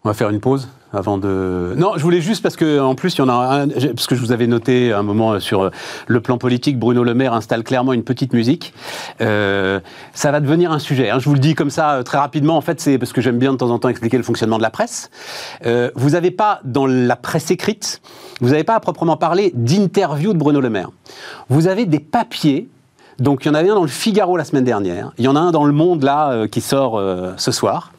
Speaker 1: On va faire une pause avant de. Non, je voulais juste parce que en plus il y en a un, parce que je vous avais noté un moment sur le plan politique, Bruno Le Maire installe clairement une petite musique. Euh, ça va devenir un sujet. Hein. je vous le dis comme ça euh, très rapidement. En fait, c'est parce que j'aime bien de temps en temps expliquer le fonctionnement de la presse. Euh, vous n'avez pas dans la presse écrite, vous n'avez pas à proprement parler d'interview de Bruno Le Maire. Vous avez des papiers donc il y en avait un dans le Figaro la semaine dernière, il y en a un dans Le Monde là qui sort ce soir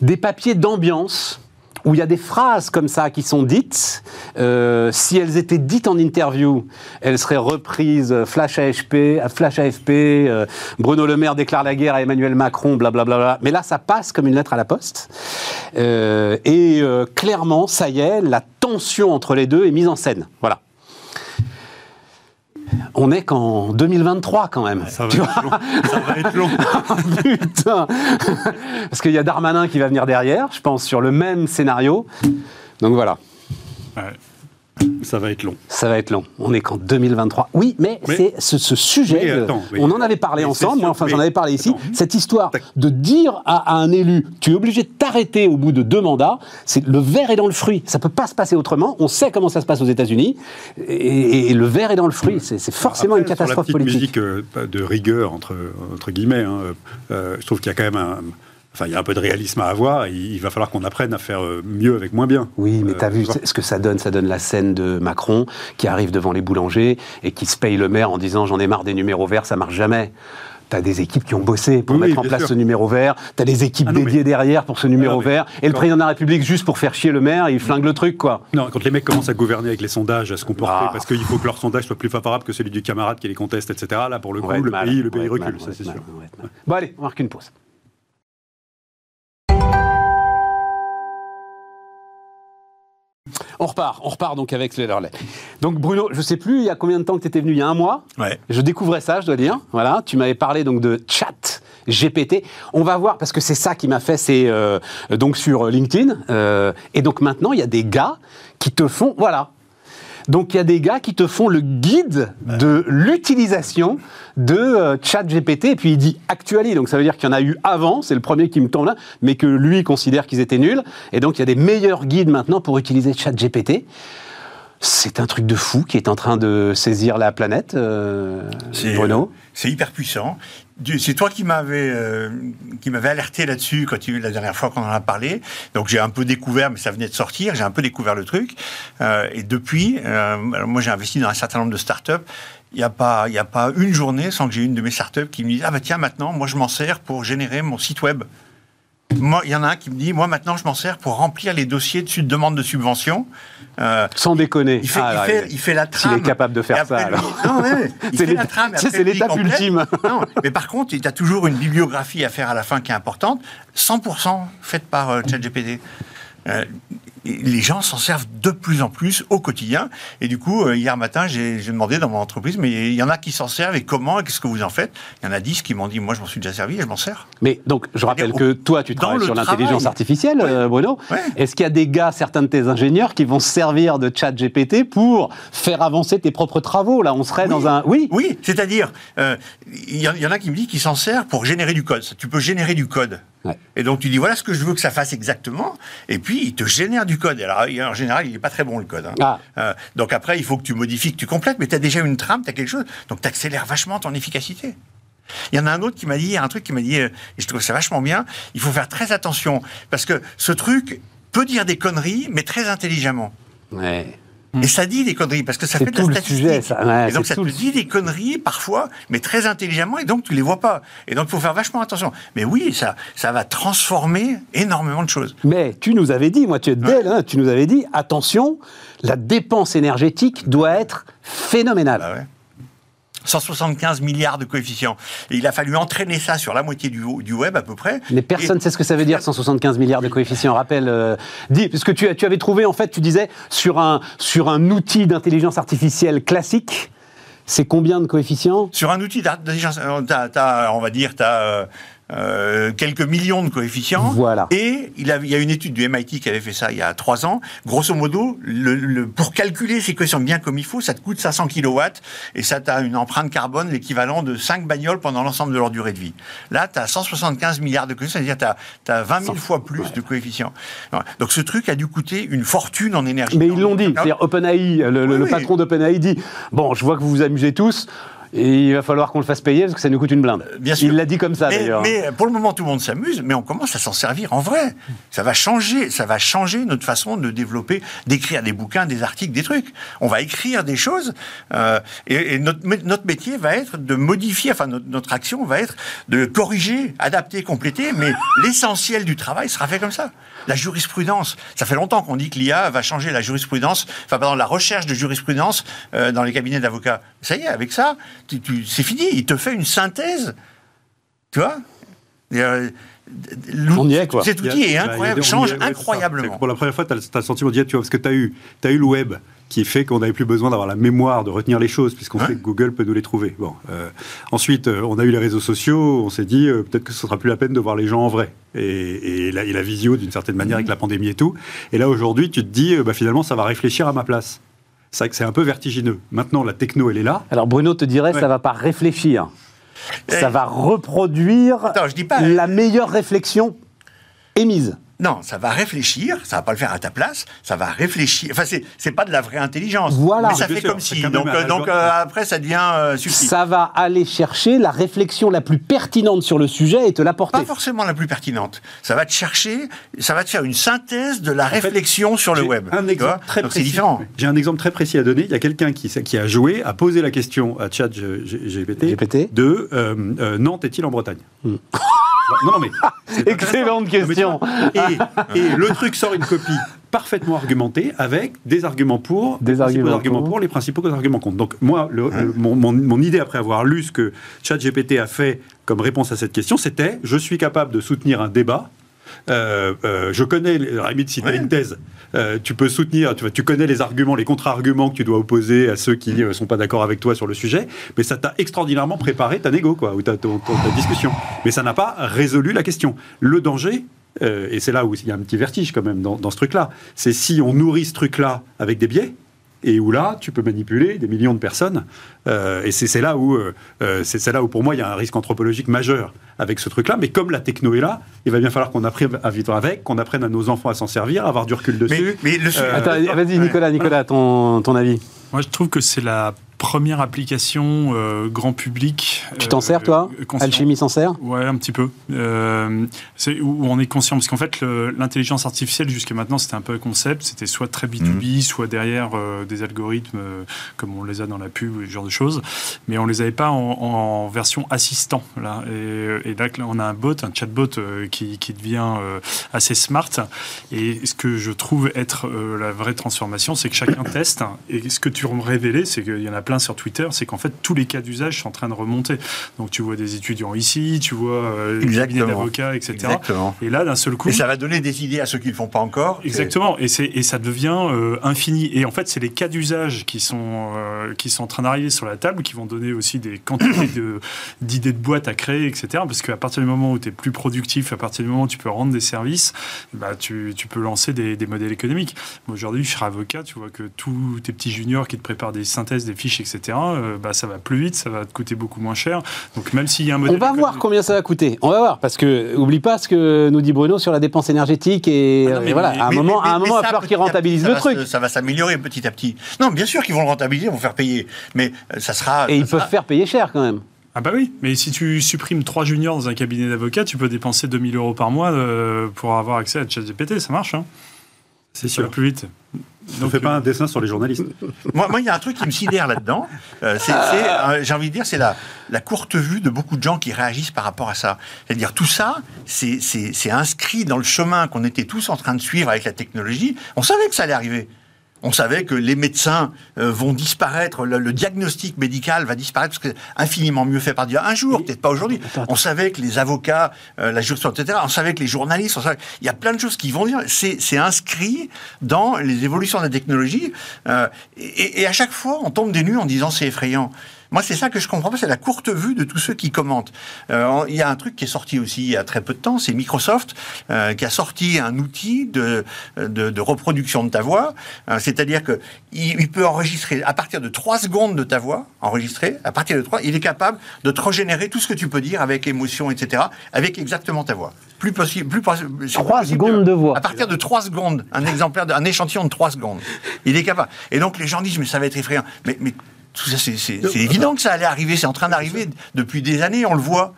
Speaker 1: des papiers d'ambiance où il y a des phrases comme ça qui sont dites. Euh, si elles étaient dites en interview, elles seraient reprises euh, flash AFP, flash AFP euh, Bruno Le Maire déclare la guerre à Emmanuel Macron, blablabla. Bla bla. Mais là, ça passe comme une lettre à la poste. et clairement, ça y est, la tension entre les deux est mise en scène. Voilà on est qu'en 2023 quand même.
Speaker 2: Ça va, être long. ça va être long.
Speaker 1: Putain Parce qu'il y a Darmanin qui va venir derrière, je pense, sur le même scénario. Donc voilà.
Speaker 2: Ouais. Ça va être long.
Speaker 1: Ça va être long. On est qu'en 2023. Oui, mais, c'est ce, sujet. on en avait parlé ensemble. Moi, enfin, j'en avais parlé ici. Cette histoire de dire à, un élu, tu es obligé de t'arrêter au bout de deux mandats. C'est le verre est dans le fruit. Ça peut pas se passer autrement. On sait comment ça se passe aux États-Unis. Et, le verre est dans le fruit. C'est forcément une catastrophe
Speaker 2: sur la
Speaker 1: politique.
Speaker 2: musique euh, de rigueur entre entre guillemets. Hein, euh, je trouve qu'il y a quand même un Enfin, il y a un peu de réalisme à avoir. il va falloir qu'on apprenne à faire euh, mieux avec moins bien.
Speaker 1: Oui, mais tu as euh, vu ce que ça donne Ça donne la scène de Macron qui arrive devant les boulangers et qui se paye le maire en disant j'en ai marre des numéros verts, ça marche jamais. Tu as des équipes qui ont bossé pour mettre en place ce numéro vert. Tu as des équipes ah dédiées derrière pour ce numéro vert. Et le président de la République, juste pour faire chier le maire, il flingue le truc, quoi.
Speaker 2: Non, quand les mecs commencent à gouverner avec les sondages, à se comporter, ah. parce qu'il faut que leur sondage soit plus favorable que celui du camarade qui les conteste, etc. Là, pour le coup, le pays, le pays recule, ça c'est sûr.
Speaker 1: Bon, allez, on marque une pause. On repart, on repart donc avec le relais. Donc Bruno, je sais plus, il y a combien de temps que tu étais venu Il y a un mois
Speaker 2: Ouais.
Speaker 1: Je découvrais ça, je dois dire. Voilà, tu m'avais parlé donc de chat GPT. On va voir, parce que c'est ça qui m'a fait, c'est euh, donc sur LinkedIn. Euh, et donc maintenant, il y a des gars qui te font, voilà, donc il y a des gars qui te font le guide de l'utilisation de euh, ChatGPT et puis il dit actually, donc ça veut dire qu'il y en a eu avant, c'est le premier qui me tombe là, mais que lui considère qu'ils étaient nuls. Et donc il y a des meilleurs guides maintenant pour utiliser ChatGPT. C'est un truc de fou qui est en train de saisir la planète, euh, Bruno.
Speaker 4: C'est hyper puissant c'est toi qui m'avais euh, qui m'avait alerté là-dessus quand tu la dernière fois qu'on en a parlé. Donc j'ai un peu découvert, mais ça venait de sortir. J'ai un peu découvert le truc. Euh, et depuis, euh, moi j'ai investi dans un certain nombre de startups. Il n'y a pas il a pas une journée sans que j'ai une de mes startups qui me dise ah bah tiens maintenant moi je m'en sers pour générer mon site web. Moi, il y en a un qui me dit, moi maintenant, je m'en sers pour remplir les dossiers de demande de subvention.
Speaker 1: Euh, Sans déconner.
Speaker 4: Il fait, ah, il, fait, il fait, la trame.
Speaker 1: Il est capable de faire ça. alors.
Speaker 4: Non, ouais, il fait la trame.
Speaker 1: C'est l'étape ultime.
Speaker 4: Non, mais par contre, il a toujours une bibliographie à faire à la fin qui est importante, 100% faite par euh, ChatGPT. Euh, les gens s'en servent de plus en plus au quotidien. Et du coup, euh, hier matin, j'ai demandé dans mon entreprise, mais il y en a qui s'en servent et comment Qu'est-ce que vous en faites? Il y en a dix qui m'ont dit, moi, je m'en suis déjà servi et je m'en sers.
Speaker 1: Mais donc, je rappelle que toi, tu travailles sur l'intelligence artificielle, euh, Bruno. Est-ce qu'il y a des gars, certains de tes ingénieurs, qui vont se servir de chat GPT pour faire avancer tes propres travaux? Là, on serait dans un...
Speaker 4: Oui Oui, c'est-à-dire, euh, il y, en a qui me disent qu'ils s'en servent pour générer du code. Tu peux générer du code. Et donc, tu dis, voilà ce que je veux que ça fasse exactement. Et puis, il te génère du code. Alors, en général, il n'est pas très bon le code. Hein. Ah. Euh, donc après, il faut que tu modifies, que tu complètes, mais tu as déjà une trame, tu as quelque chose. Donc tu accélères vachement ton efficacité. Il y en a un autre qui m'a dit, un truc qui m'a dit, euh, et je trouve ça vachement bien, il faut faire très attention, parce que ce truc peut dire des conneries, mais très intelligemment.
Speaker 1: Ouais.
Speaker 4: Et ça dit des conneries, parce que ça fait de la statistique. Sujet, ça. et donc ça te dit des conneries parfois, mais très intelligemment, et donc tu les vois pas. Et donc il faut faire vachement attention. Mais oui, ça, ça va transformer énormément de choses.
Speaker 1: Mais tu nous avais dit, moi tu es de hein, tu nous avais dit, attention, la dépense énergétique doit être phénoménale.
Speaker 4: Bah 175 milliards de coefficients. Et il a fallu entraîner ça sur la moitié du, du web à peu près.
Speaker 1: Mais personne ne sait ce que ça veut dire 175 milliards de coefficients. Rappelle, euh, dis, parce que tu, tu avais trouvé en fait, tu disais sur un sur un outil d'intelligence artificielle classique. C'est combien de coefficients?
Speaker 4: Sur un outil d'intelligence, euh, on va dire, tu as euh, quelques millions de coefficients.
Speaker 1: Voilà.
Speaker 4: Et il, il, y a une étude du MIT qui avait fait ça il y a trois ans. Grosso modo, le, pour calculer ces coefficients bien comme il faut, ça te coûte 500 kilowatts et ça t'a une empreinte carbone l'équivalent de 5 bagnoles pendant l'ensemble de leur durée de vie. Là, tu as 175 milliards de coefficients, c'est-à-dire tu as, 20 000 fois plus de coefficients. Donc ce truc a dû coûter une fortune en énergie.
Speaker 1: Mais ils l'ont dit. C'est-à-dire OpenAI, le, le patron d'OpenAI dit, bon, je vois que vous vous amusez tous. Et il va falloir qu'on le fasse payer parce que ça nous coûte une blinde. Bien sûr. Il l'a dit comme ça d'ailleurs.
Speaker 4: Mais pour le moment, tout le monde s'amuse, mais on commence à s'en servir en vrai. Ça va changer, ça va changer notre façon de développer, d'écrire des bouquins, des articles, des trucs. On va écrire des choses euh, et, notre, notre, métier va être de modifier, enfin notre, notre action va être de corriger, adapter, compléter, mais l'essentiel du travail sera fait comme ça. La jurisprudence, ça fait longtemps qu'on dit que l'IA va changer la jurisprudence, enfin pardon, la recherche de jurisprudence euh, dans les cabinets d'avocats. Ça y est, avec ça, c'est fini. Il te fait une synthèse. Tu vois?
Speaker 1: On y est, quoi.
Speaker 4: Cet outil est incroyable, change incroyablement.
Speaker 2: Pour la première fois, tu as, le sentiment d'y être, tu vois, parce que tu as eu, as eu le web qui fait qu'on n'avait plus besoin d'avoir la mémoire de retenir les choses, puisqu'on sait que Google peut nous les trouver. Bon, euh, ensuite, euh, on a eu les réseaux sociaux, on s'est dit euh, peut-être que ce sera plus la peine de voir les gens en vrai. Et, et, la, et la, visio, d'une certaine manière, avec la pandémie et tout. Et là, aujourd'hui, tu te dis, bah, finalement, ça va réfléchir à ma place. C'est vrai que c'est un peu vertigineux. Maintenant, la techno, elle est là.
Speaker 1: Alors Bruno te dirait, ça ça va pas réfléchir. Ça va reproduire la meilleure réflexion émise.
Speaker 4: Non, ça va réfléchir, ça va pas le faire à ta place, ça va réfléchir. Enfin, c'est, c'est pas de la vraie intelligence.
Speaker 1: Voilà.
Speaker 4: Mais ça fait comme si. Donc, euh, donc euh, après, ça devient euh,
Speaker 1: Ça va aller chercher la réflexion la plus pertinente sur le sujet et te l'apporter.
Speaker 4: Pas forcément la plus pertinente. Ça va te chercher, ça va te faire une synthèse de la réflexion sur le web.
Speaker 2: Un exemple très précis. C'est différent. J'ai un exemple très précis à donner. Il y a quelqu'un qui, qui a joué, a posé la question à ChatGPT de Nantes est-il en Bretagne? Hmm.
Speaker 1: Non, non, mais. Excellente question.
Speaker 2: et, le truc sort une copie parfaitement argumentée avec des arguments pour,
Speaker 1: des arguments,
Speaker 2: pour. les principaux arguments contre. Donc, moi, mon, mon, idée après avoir lu ce que ChatGPT a fait comme réponse à cette question, c'était je suis capable de soutenir un débat euh, euh, je connais, Rémi, si tu as une thèse, euh, tu peux soutenir, tu, connais les arguments, les contre-arguments que tu dois opposer à ceux qui ne sont pas d'accord avec toi sur le sujet, mais ça t'a extraordinairement préparé ta négo, quoi, ou ta, discussion. Mais ça n'a pas résolu la question. Le danger, et c'est là où il y a un petit vertige quand même dans, dans ce truc-là, c'est si on nourrit ce truc-là avec des biais, et où là, tu peux manipuler des millions de personnes. Euh, et c'est là où, euh, euh, c'est là où pour moi il y a un risque anthropologique majeur avec ce truc-là. Mais comme la techno est là, il va bien falloir qu'on apprenne à vivre avec, qu'on apprenne à nos enfants à s'en servir, à avoir du recul dessus.
Speaker 1: Mais, vas-y Nicolas, Nicolas, ton, ton avis.
Speaker 3: Moi, je trouve que c'est la première application euh, grand public.
Speaker 1: Tu t'en sers, toi Alchimie s'en sert
Speaker 3: Ouais, un petit peu. Euh, où on est conscient, parce qu'en fait, l'intelligence artificielle, jusqu'à maintenant, c'était un peu un concept. C'était soit très B2B, mhm. soit derrière euh, des algorithmes, comme on les a dans la pub, ce genre de choses. Mais on les avait pas en, version assistant. Là. Et, là, on a un bot, un chatbot qui, qui, devient assez smart. Et ce que je trouve être la vraie transformation, c'est que chacun teste. Et ce que tu me révélais, c'est qu'il y en a plein sur Twitter, c'est qu'en fait, tous les cas d'usage sont en train de remonter. Donc, tu vois des étudiants ici, tu vois euh, des d'avocats, etc. Exactement. Et là, d'un seul coup.
Speaker 4: Et ça va donner des idées à ceux qui ne le font pas encore.
Speaker 3: Exactement. Et, et ça devient euh, infini. Et en fait, c'est les cas d'usage qui, sont euh, qui sont en train d'arriver sur la table, qui vont donner aussi des quantités d'idées de, de boîtes à créer, etc. Parce qu'à partir du moment où tu es plus productif, à partir du moment où tu peux rendre des services, bah, tu, tu peux lancer des, des modèles économiques. Aujourd'hui, je avocat, tu vois que tous tes petits juniors qui te préparent des synthèses, des fiches, etc., euh, bah, ça va plus vite, ça va te coûter beaucoup moins cher. Donc même s'il y a un modèle...
Speaker 1: On va voir combien ça va coûter. On va voir, parce que oublie pas ce que nous dit Bruno sur la dépense énergétique et, ah voilà, à un moment, à un moment, il va falloir qu'ils rentabilisent le truc.
Speaker 4: Ça va s'améliorer petit à petit. Non, bien sûr qu'ils vont le rentabiliser, ils vont faire payer, mais euh, ça sera.
Speaker 1: Et ils peuvent faire payer cher quand même.
Speaker 3: Ah bah oui, mais si tu supprimes trois juniors dans un cabinet d'avocat, tu peux dépenser 2000 euros par mois euh, pour avoir accès à ChatGPT, ça marche. Hein
Speaker 2: c'est sûr.
Speaker 3: plus vite.
Speaker 2: Ne fais pas un dessin sur les journalistes.
Speaker 4: moi, il y a un truc qui me sidère là-dedans. Euh, euh, j'ai envie de dire, c'est la, la courte vue de beaucoup de gens qui réagissent par rapport à ça. C'est-à-dire, tout ça, c'est inscrit dans le chemin qu'on était tous en train de suivre avec la technologie. On savait que ça allait arriver. On savait que les médecins euh, vont disparaître, le, diagnostic médical va disparaître parce que infiniment mieux fait par Dieu. Un jour, peut-être pas aujourd'hui. On savait que les avocats, euh, la justice, etc. On savait que les journalistes, il y a plein de choses qui vont dire. C'est inscrit dans les évolutions de la technologie. Euh, et, et, à chaque fois, on tombe des nues en disant c'est effrayant. Moi, c'est ça que je comprends pas, c'est la courte vue de tous ceux qui commentent. Euh, il y a un truc qui est sorti aussi il y a très peu de temps, c'est Microsoft euh, qui a sorti un outil de, de, reproduction de ta voix. Euh, c'est-à-dire que il, peut enregistrer à partir de 3 secondes de ta voix, enregistrée, à partir de 3, il est capable de te régénérer tout ce que tu peux dire avec émotion, etc., avec exactement ta voix. Plus possible, plus,
Speaker 1: 3 secondes de voix.
Speaker 4: À partir de 3 secondes, un exemplaire, un échantillon de 3 secondes. Il est capable. Et donc les gens disent, mais ça va être effrayant. Mais, mais tout ça, c'est évident que ça allait arriver. C'est en train d'arriver depuis des années, on le voit.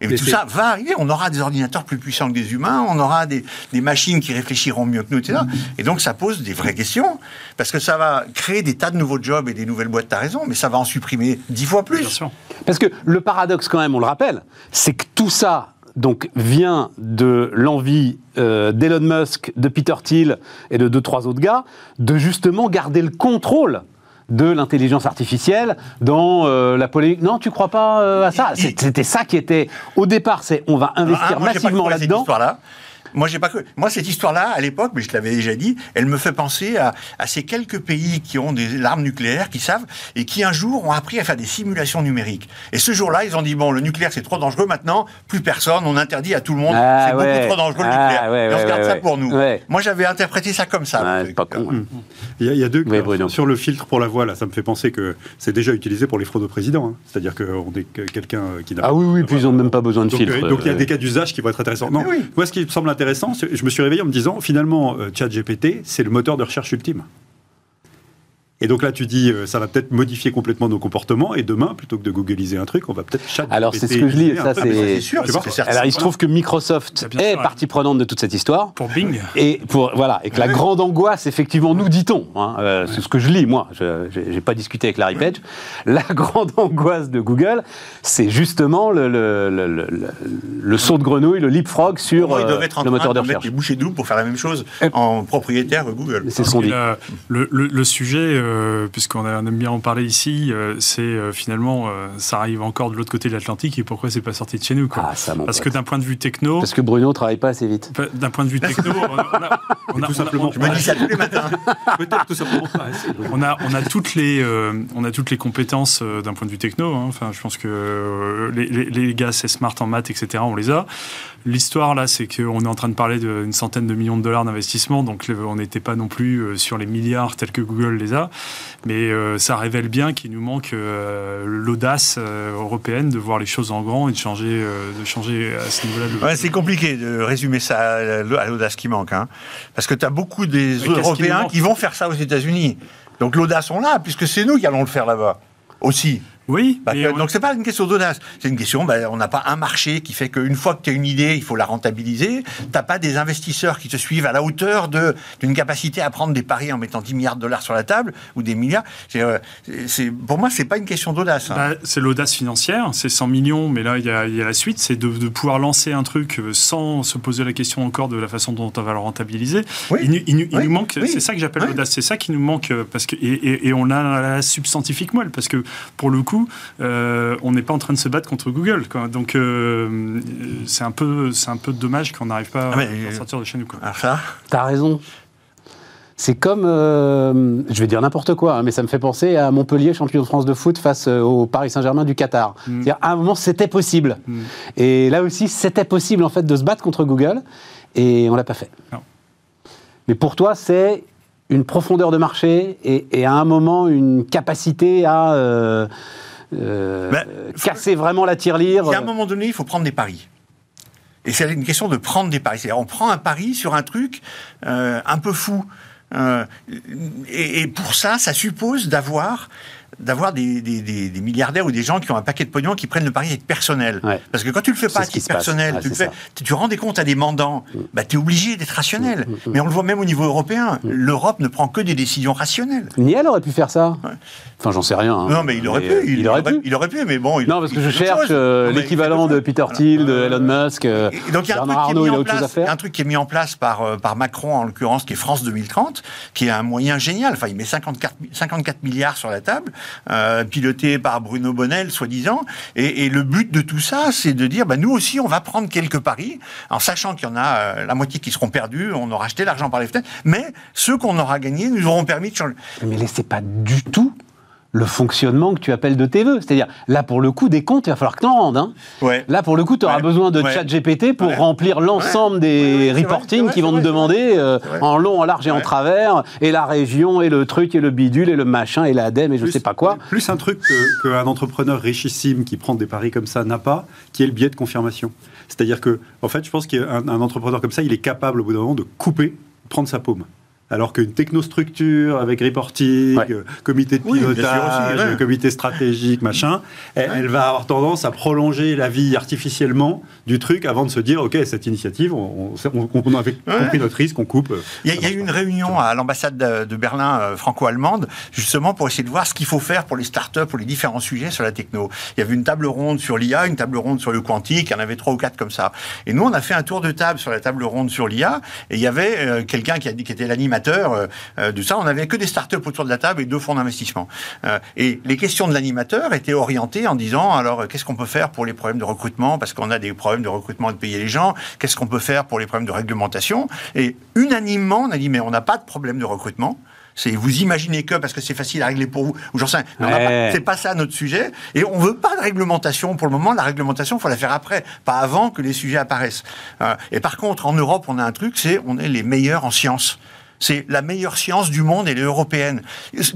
Speaker 4: Et tout ça va arriver. On aura des ordinateurs plus puissants que des humains, on aura des, machines qui réfléchiront mieux que nous, etc. Et donc ça pose des vraies questions, parce que ça va créer des tas de nouveaux jobs et des nouvelles boîtes, t'as raison, mais ça va en supprimer dix fois plus.
Speaker 1: Parce que le paradoxe quand même, on le rappelle, c'est que tout ça donc vient de l'envie euh, d'Elon Musk, de Peter Thiel et de deux, trois autres gars, de justement garder le contrôle de l'intelligence artificielle dans euh, la polémique. Non, tu crois pas euh, à ça? C'était ça qui était au départ. C'est on va investir massivement là-dedans.
Speaker 4: Moi, j'ai pas cru. Moi, cette histoire-là, à l'époque, mais je l'avais déjà dit, elle me fait penser à, ces quelques pays qui ont des armes nucléaires, qui savent, et qui un jour ont appris à faire des simulations numériques. Et ce jour-là, ils ont dit bon, le nucléaire c'est trop dangereux. Maintenant, plus personne. On interdit à tout le monde. Ah, c'est beaucoup trop dangereux le ah, nucléaire. et on se garde ça pour nous. Moi, j'avais interprété ça comme ça.
Speaker 1: Pas con.
Speaker 2: Il, y a, deux. sur le filtre pour la voix, là, ça me fait penser que c'est déjà utilisé pour les fraudes au président. Hein. C'est-à-dire qu'on est quelqu'un qui n'a.
Speaker 1: Ah oui, oui. Puis ils n'ont même pas besoin de filtre.
Speaker 2: Euh, donc il y a des cas d'usage qui vont être intéressants. Non. Moi, ce qui me semble je me suis réveillé en me disant, finalement, euh, ChatGPT, c'est le moteur de recherche ultime. Et donc là, tu dis, euh, ça va peut-être modifier complètement nos comportements. Et demain, plutôt que de googliser un truc, on va peut-être chat.
Speaker 1: Alors c'est ce que je lis. Ça, c'est sûr. Alors il se trouve que Microsoft est partie prenante de toute cette histoire.
Speaker 3: Pour Bing.
Speaker 1: Et pour voilà, et que la grande angoisse, effectivement, nous dit-on, hein, euh, c'est ce que je lis moi. Je n'ai pas discuté avec Larry Page. La grande angoisse de Google, c'est justement le, le, le, le, saut de grenouille, le leapfrog sur euh, le moteur de recherche. Mettre
Speaker 4: les bouchées doubles pour faire la même chose en propriétaire Google.
Speaker 3: C'est ce qu'on dit. Le, sujet euh, puisqu'on aime bien en parler ici, euh, c'est euh, finalement, ça arrive encore de l'autre côté de l'Atlantique et pourquoi c'est pas sorti de chez nous quoi. Ah, Parce que d'un point de vue techno.
Speaker 1: Parce que Bruno travaille pas assez vite.
Speaker 3: D'un point de vue techno, on a,
Speaker 4: on a, tout simplement. je me dis ça tous les matins. Peut-être tout simplement
Speaker 3: pas assez. On a, on a toutes les, on a toutes les compétences d'un point de vue techno. Hein. Enfin, je pense que les, les, les gars, c'est smart en maths, etc. On les a. L'histoire là, c'est qu'on est en train de parler d'une centaine de millions de dollars d'investissement, donc on n'était pas non plus sur les milliards tels que Google les a, mais euh, ça révèle bien qu'il nous manque euh, l'audace européenne de voir les choses en grand et de changer, de changer à ce niveau-là.
Speaker 4: c'est compliqué de résumer ça à l'audace qui manque, hein. parce que tu as beaucoup des Européens qui vont faire ça aux États-Unis. Donc l'audace, on l'a, puisque c'est nous qui allons le faire là-bas. Aussi.
Speaker 3: Oui.
Speaker 4: Bah, donc c'est pas une question d'audace, c'est une question. Bah, on n'a pas un marché qui fait qu'une fois que tu as une idée, il faut la rentabiliser. T'as pas des investisseurs qui te suivent à la hauteur d'une capacité à prendre des paris en mettant 10 milliards de dollars sur la table ou des milliards. C'est, euh, pour moi, c'est pas une question d'audace.
Speaker 3: Hein. Bah, c'est l'audace financière, c'est 100 millions, mais là il y a, y a, la suite, c'est de, de, pouvoir lancer un truc euh, sans se poser la question encore de la façon dont on va le rentabiliser. Oui. Il, il, nous manque, c'est ça que j'appelle l'audace, c'est ça qui nous manque euh, parce que et, et, et on a la substantifique moelle parce que pour le coup euh, on n'est pas en train de se battre contre Google. Donc euh, c'est un peu, c'est un peu dommage qu'on n'arrive pas ah, à sortir de chez nous. Quoi.
Speaker 1: T'as raison. C'est comme, euh, je vais dire n'importe quoi, hein, mais ça me fait penser à Montpellier, champion de France de foot face au Paris Saint-Germain du Qatar. Mm. À un moment, c'était possible. Mm. Et là aussi, c'était possible en fait de se battre contre Google, et on l'a pas fait. Mais pour toi, c'est une profondeur de marché et, à un moment une capacité à euh, ben, casser vraiment la tirelire.
Speaker 4: À un moment donné, il faut prendre des paris. Et c'est une question de prendre des paris. C'est-à-dire, on prend un pari sur un truc euh, un peu fou. Euh, et, pour ça, ça suppose d'avoir d'avoir des, milliardaires ou des gens qui ont un paquet de pognon qui prennent le pari être personnel. Parce que quand tu le fais pas à titre personnel, tu, fais, tu, rends des comptes à des mandants, mm. bah, tu es obligé d'être rationnel. Mm, mm, Mais on le voit même au niveau européen. L'Europe ne prend que des décisions rationnelles.
Speaker 1: Niel aurait pu faire ça. Enfin, j'en sais rien. Hein.
Speaker 4: Non, mais il aurait pu. Euh, il, aurait, pu. Il aurait pu, mais bon.
Speaker 1: non, parce que je cherche euh, l'équivalent de Peter Thiel, de Elon Musk. Euh,
Speaker 4: donc il y a un truc qui est mis en place. Un truc qui est mis en place par par Macron en l'occurrence, qui est France 2030, qui est un moyen génial. Enfin, il met 54 54 milliards sur la table, piloté par Bruno Bonnel, soi-disant. Et, le but de tout ça, c'est de dire, bah, nous aussi, on va prendre quelques paris, en sachant qu'il y en a la moitié qui seront perdus. On aura acheté l'argent par les fenêtres, mais ceux qu'on aura gagnés nous auront permis de changer.
Speaker 1: Mais laissez pas du tout le fonctionnement que tu appelles de tes voeux. C'est-à-dire, là, pour le coup, des comptes, il va falloir que tu en rendes. Hein. Là, pour le coup, tu auras besoin de chat GPT pour remplir l'ensemble des reportings qui vont te demander euh, en long, en large et en travers, et la région, et le truc, et le bidule, et le machin, et l'ADEME, et je ne sais pas quoi.
Speaker 2: Plus un truc qu'un entrepreneur richissime qui prend des paris comme ça n'a pas, qui est le biais de confirmation. C'est-à-dire que, en fait, je pense qu'un entrepreneur comme ça, il est capable, au bout d'un moment, de couper, prendre sa paume alors qu'une technostructure avec reporting, euh, comité de pilotage, comité stratégique, machin, elle, va avoir tendance à prolonger la vie artificiellement du truc avant de se dire, OK, cette initiative, on, on, a compris notre risque, on coupe.
Speaker 4: Il y, a, eu une réunion à l'ambassade de, Berlin euh, franco-allemande, justement pour essayer de voir ce qu'il faut faire pour les startups, pour les différents sujets sur la techno. Il y avait une table ronde sur l'IA, une table ronde sur le quantique, il y en avait trois ou quatre comme ça. Et nous, on a fait un tour de table sur la table ronde sur l'IA, et il y avait euh, quelqu'un qui, a dit, qui était l'animateur euh, euh, de ça. On n'avait que des startups autour de la table et deux fonds d'investissement. Euh, et les questions de l'animateur étaient orientées en disant alors qu'est-ce qu'on peut faire pour les problèmes de recrutement? Parce qu'on a des problèmes de recrutement de payer les gens. Qu'est-ce qu'on peut faire pour les problèmes de réglementation? Et unanimement, on a dit mais on n'a pas de problème de recrutement. C'est vous imaginez que parce que c'est facile à régler pour vous, ou j'en sais. C'est pas ça notre sujet. Et on veut pas de réglementation pour le moment. La réglementation, faut la faire après, pas avant que les sujets apparaissent. et par contre, en Europe, on a un truc, c'est on est les meilleurs en sciences. C'est la meilleure science du monde, elle est européenne.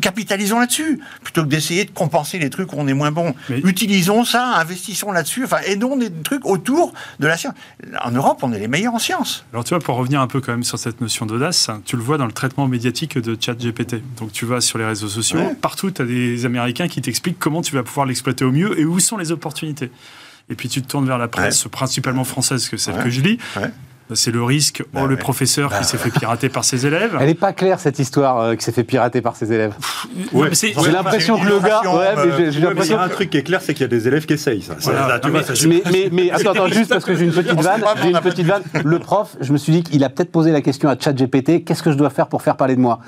Speaker 4: Capitalisons là-dessus, plutôt que d'essayer de compenser les trucs où on est moins bon. Utilisons ça, investissons là-dessus, enfin, aidons des trucs autour de la science. En Europe, on est les meilleurs en science.
Speaker 3: Alors tu vois, pour revenir un peu quand même sur cette notion d'audace, tu le vois dans le traitement médiatique de ChatGPT. Donc tu vas sur les réseaux sociaux, partout, tu as des Américains qui t'expliquent comment tu vas pouvoir l'exploiter au mieux et où sont les opportunités. Et puis tu te tournes vers la presse, principalement française, que celle que je lis. C'est le risque. oh, le professeur qui bah s'est fait pirater par ses élèves.
Speaker 1: Elle n'est pas claire, cette histoire euh, qui s'est fait pirater par ses élèves. j'ai l'impression que le gars.
Speaker 2: Ouais, j'ai l'impression. Un truc qui est clair, c'est qu'il y a des élèves qui essayent. Ça.
Speaker 1: mais, mais, attends, attends, juste parce que j'ai une petite vanne. J'ai une petite vanne. Le prof, je me suis dit qu'il a peut-être posé la question à ChatGPT qu'est-ce que je dois faire pour faire parler de moi?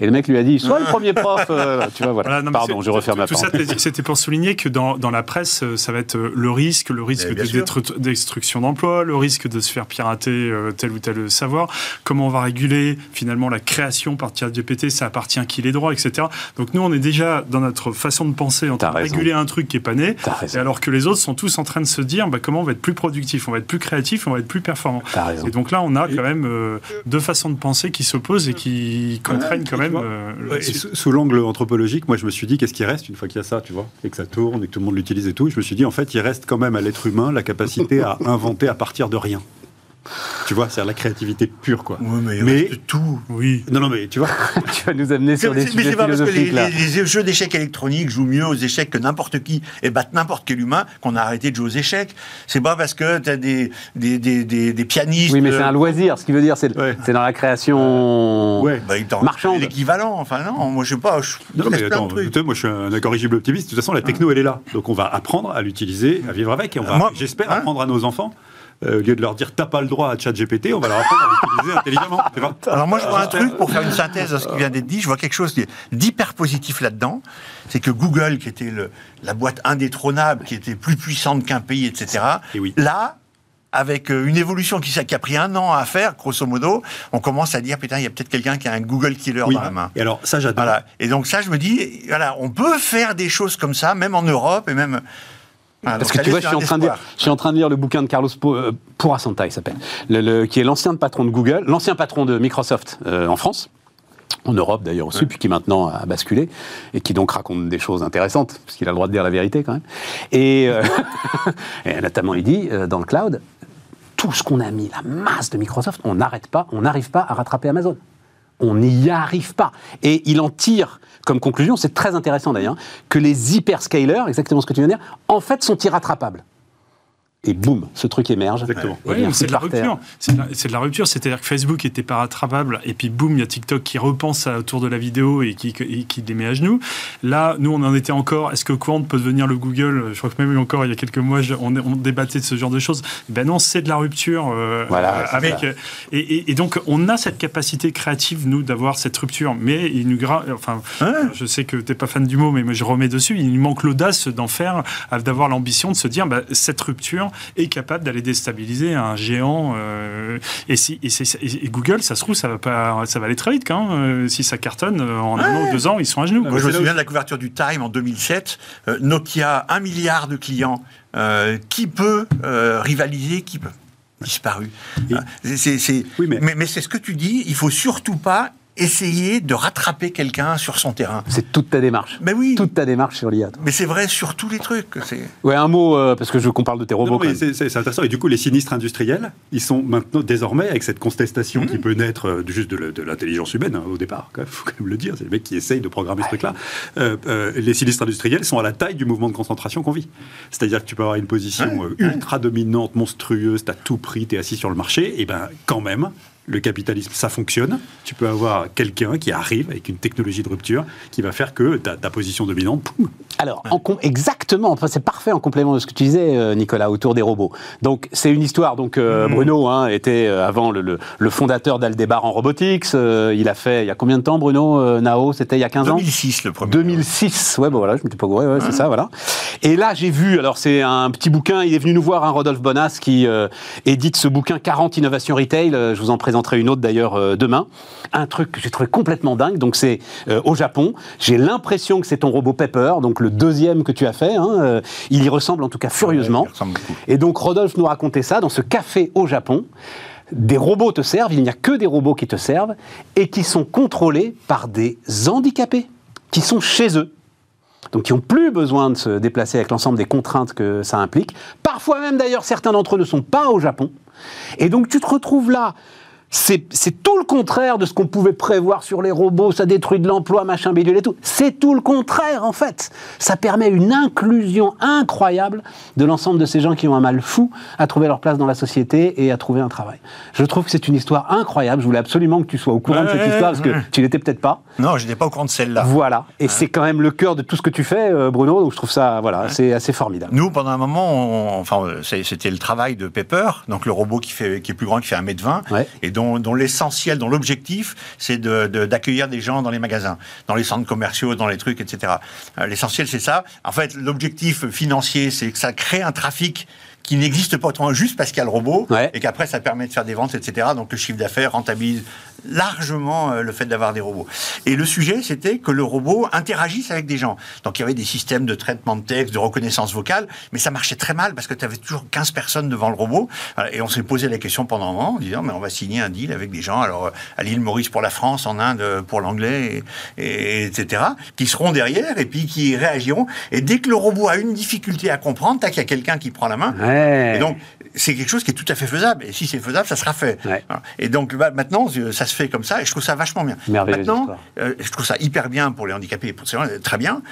Speaker 1: Et le mec lui a dit sois le premier prof. Euh, tu vois, voilà. Pardon, je refais ma
Speaker 3: Tout ça, c'était pour souligner que dans, dans la presse, euh, ça va être le risque, le risque de destruction d'emplois, le risque de se faire pirater euh, tel ou tel savoir, comment on va réguler finalement la création par GPT, ça appartient à qui les droits, etc. Donc nous, on est déjà dans notre façon de penser en train de réguler un truc qui est pas né, et alors que les autres sont tous en train de se dire bah, comment on va être plus productif, on va être plus créatif, on va être plus performant. Et donc là, on a quand même euh, deux façons de penser qui s'opposent et qui contraignent quand même.
Speaker 2: Euh, sous, l'angle anthropologique, moi je me suis dit qu'est-ce qui reste une fois qu'il y a ça, tu vois, et que ça tourne et que tout le monde l'utilise et tout. Je me suis dit en fait, il reste quand même à l'être humain la capacité à inventer à partir de rien. Tu vois, c'est la créativité pure, quoi.
Speaker 4: Oui, mais, mais tout.
Speaker 3: Oui.
Speaker 2: Non, non, mais tu vois.
Speaker 1: tu vas nous amener sur des sujets Mais c'est pas parce que
Speaker 4: les, jeux d'échecs électroniques jouent mieux aux échecs que n'importe qui et battent n'importe quel humain qu'on a arrêté de jouer aux échecs. C'est pas parce que tu as des, des, des, des, pianistes.
Speaker 1: Oui, mais c'est un loisir. Ce qui veut dire, c'est c'est dans la création ouais. bah, marchande.
Speaker 4: L'équivalent. Enfin, non, moi, je sais pas. Je, non, mais attends,
Speaker 2: moi, je suis un incorrigible optimiste. De toute façon, la techno, elle est là. Donc, on va apprendre à l'utiliser, à vivre avec. Et on va, j'espère, hein apprendre à nos enfants euh, au lieu de leur dire t'as pas le droit à ChatGPT, on va leur apprendre à l'utiliser intelligemment.
Speaker 4: Alors moi je vois un truc pour faire une synthèse de ce qui vient d'être dit, je vois quelque chose d'hyper positif là-dedans, c'est que Google, qui était le, la boîte indétrônable, qui était plus puissante qu'un pays, etc. Et oui. Là, avec euh, une évolution qui, qui, a pris un an à faire, grosso modo, on commence à dire putain, il y a peut-être quelqu'un qui a un Google Killer dans la main.
Speaker 2: Et alors ça, j'adore.
Speaker 4: Voilà. Et donc ça, je me dis, voilà, on peut faire des choses comme ça, même en Europe et même
Speaker 1: ah, Parce que tu vois, je suis, en train de lire, je suis en train de lire le bouquin de Carlos euh, Purasanta, il s'appelle, le, qui est l'ancien patron de Google, l'ancien patron de Microsoft euh, en France, en Europe d'ailleurs aussi, puis qui maintenant a basculé, et qui donc raconte des choses intéressantes, parce qu'il a le droit de dire la vérité quand même. Et, euh, et notamment, il dit, dans le cloud, tout ce qu'on a mis, la masse de Microsoft, on n'arrête pas, on n'arrive pas à rattraper Amazon. On n'y arrive pas. Et il en tire comme conclusion, c'est très intéressant d'ailleurs, que les hyperscalers, exactement ce que tu viens de dire, en fait sont irrattrapables et boum, ce truc émerge.
Speaker 3: Exactement. c'est de la rupture. C'est de, la rupture. C'est-à-dire que Facebook était pas rattrapable, et puis boum, il y a TikTok qui repense autour de la vidéo et qui, qui les met à genoux. Là, nous, on en était encore. Est-ce que Quant peut devenir le Google? Je crois que même encore il y a quelques mois, on, on débattait de ce genre de choses. Ben non, c'est de la rupture. Euh, voilà. avec, et, et, donc, on a cette capacité créative, nous, d'avoir cette rupture. Mais il nous enfin, je sais que tu n'es pas fan du mot, mais je remets dessus. Il nous manque l'audace d'en faire, d'avoir l'ambition de se dire, bah, cette rupture est capable d'aller déstabiliser un géant. Euh, et, si, et, Google, ça se trouve, ça va, pas, ça va aller très vite quand euh, si ça cartonne, euh, en un an ou deux ans, ils sont à genoux.
Speaker 4: Moi, je me souviens de la couverture du Time en 2007. Nokia, un milliard de clients. qui peut rivaliser Qui peut disparu. mais, mais c'est ce que tu dis, il faut surtout pas essayer de rattraper quelqu'un sur son terrain.
Speaker 1: C'est toute ta démarche.
Speaker 4: Mais oui.
Speaker 1: Toute ta démarche sur l'IA.
Speaker 4: Mais c'est vrai sur tous les trucs.
Speaker 1: Ouais, un mot, euh, parce que je veux qu'on parle de tes robots.
Speaker 2: c'est intéressant. Et du coup, les sinistres industriels, ils sont maintenant désormais, avec cette contestation qui mmh. peut naître euh, juste de l'intelligence humaine hein, au départ, il faut quand même le dire, c'est les mecs qui essayent de programmer ce truc-là. Euh, les sinistres industriels sont à la taille du mouvement de concentration qu'on vit. C'est-à-dire que tu peux avoir une position ultra dominante, monstrueuse, tu as tout pris, tu es assis sur le marché, et ben quand même, le capitalisme, ça fonctionne. Tu peux avoir quelqu'un qui arrive avec une technologie de rupture qui va faire que ta, position dominante, poum.
Speaker 1: Alors, exactement, enfin, c'est parfait en complément de ce que tu disais, euh, Nicolas, autour des robots. Donc, c'est une histoire. Donc, euh, mm. Bruno hein, était euh, avant le, fondateur d'Aldebar en robotics. il a fait, il y a combien de temps, Bruno Nao C'était il y a 15
Speaker 4: ans? 2006, le premier.
Speaker 1: 2006, ouais, bon voilà, je ne m'étais pas gouré, ouais, c'est ça, voilà. Et là, j'ai vu, alors c'est un petit bouquin, il est venu nous voir, un hein, Rodolphe Bonas, qui édite ce bouquin 40 innovations retail. je vous en présente une autre d'ailleurs euh, demain. Un truc que j'ai trouvé complètement dingue. Donc c'est euh, au Japon. J'ai l'impression que c'est ton robot Pepper, donc le deuxième que tu as fait. Hein, euh, il y ressemble en tout cas furieusement. et donc Rodolphe nous racontait ça dans ce café au Japon des robots te servent, il n'y a que des robots qui te servent, et qui sont contrôlés par des handicapés, qui sont chez eux. Donc qui n'ont plus besoin de se déplacer avec l'ensemble des contraintes que ça implique. Parfois même d'ailleurs, certains d'entre eux ne sont pas au Japon. Et donc tu te retrouves là c'est tout le contraire de ce qu'on pouvait prévoir sur les robots, ça détruit de l'emploi, machin bidule et tout. C'est tout le contraire en fait. Ça permet une inclusion incroyable de l'ensemble de ces gens qui ont un mal fou à trouver leur place dans la société et à trouver un travail. Je trouve que c'est une histoire incroyable. Je voulais absolument que tu sois au courant de cette histoire parce que tu n'étais peut-être pas.
Speaker 4: Non, je n'étais pas au courant de celle-là.
Speaker 1: Voilà. Et c'est quand même le cœur de tout ce que tu fais, euh, Bruno. Donc je trouve ça, voilà, c'est assez formidable.
Speaker 4: Nous, pendant un moment, enfin, c'était le travail de Pepper, donc le robot qui fait, qui est plus grand, qui fait 1m20 et dont, l'essentiel, dont l'objectif, c'est d'accueillir des gens dans les magasins, dans les centres commerciaux, dans les trucs, etc. Euh, l'essentiel, c'est ça. En fait, l'objectif financier, c'est que ça crée un trafic qui n'existe pas autrement juste parce qu'il y a le robot et qu'après ça permet de faire des ventes, etc. Donc le chiffre d'affaires rentabilise largement euh, le fait d'avoir des robots. Et le sujet, c'était que le robot interagisse avec des gens. Donc il y avait des systèmes de traitement de texte, de reconnaissance vocale, mais ça marchait très mal parce que tu avais toujours 15 personnes devant le robot. Et on s'est posé la question pendant un moment en disant, mais on va signer un deal avec des gens, alors euh, à l'île Maurice pour la France, en Inde pour l'anglais, et, etc., qui seront derrière et puis qui réagiront. Et dès que le robot a une difficulté à comprendre, tac, il y a quelqu'un qui prend la main. Et donc, c'est quelque chose qui est tout à fait faisable. Et si c'est faisable, ça sera fait. Et donc bah, maintenant, ça se fait comme ça, et je trouve ça vachement bien. Maintenant, je trouve ça hyper bien pour les handicapés, pour très bien.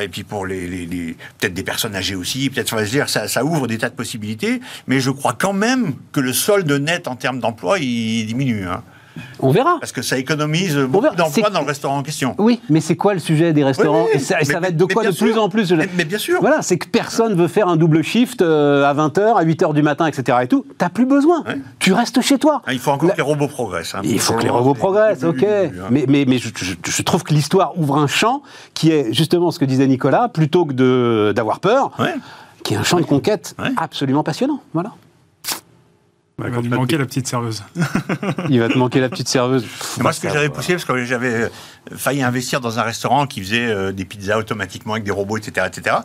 Speaker 4: et puis pour les, peut-être des personnes âgées aussi, peut-être, dire, ça, ça ouvre des tas de possibilités. Mais je crois quand même que le solde net en termes d'emploi, il diminue. Hein.
Speaker 1: On verra.
Speaker 4: Parce que ça économise beaucoup d'emplois dans le restaurant en question.
Speaker 1: Oui, mais c'est quoi le sujet des restaurants Et ça, va être de quoi de plus en plus
Speaker 4: mais, bien sûr.
Speaker 1: Voilà, c'est que personne veut faire un double shift euh, à 20h, à 8h du matin, etc. et tout. T'as plus besoin. Tu restes chez toi.
Speaker 4: Ah, il faut encore que les robots progressent. Hein.
Speaker 1: il faut que les robots progressent, ok. Mais, mais, mais je, trouve que l'histoire ouvre un champ qui est justement ce que disait Nicolas, plutôt que d'avoir peur, qui est un champ de conquête absolument passionnant. Voilà.
Speaker 3: Il va lui manquer la petite serveuse.
Speaker 1: Il va te manquer la petite serveuse.
Speaker 4: moi, ce que j'avais poussé, parce que j'avais euh, failli investir dans un restaurant qui faisait euh, des pizzas automatiquement avec des robots, etc., etc.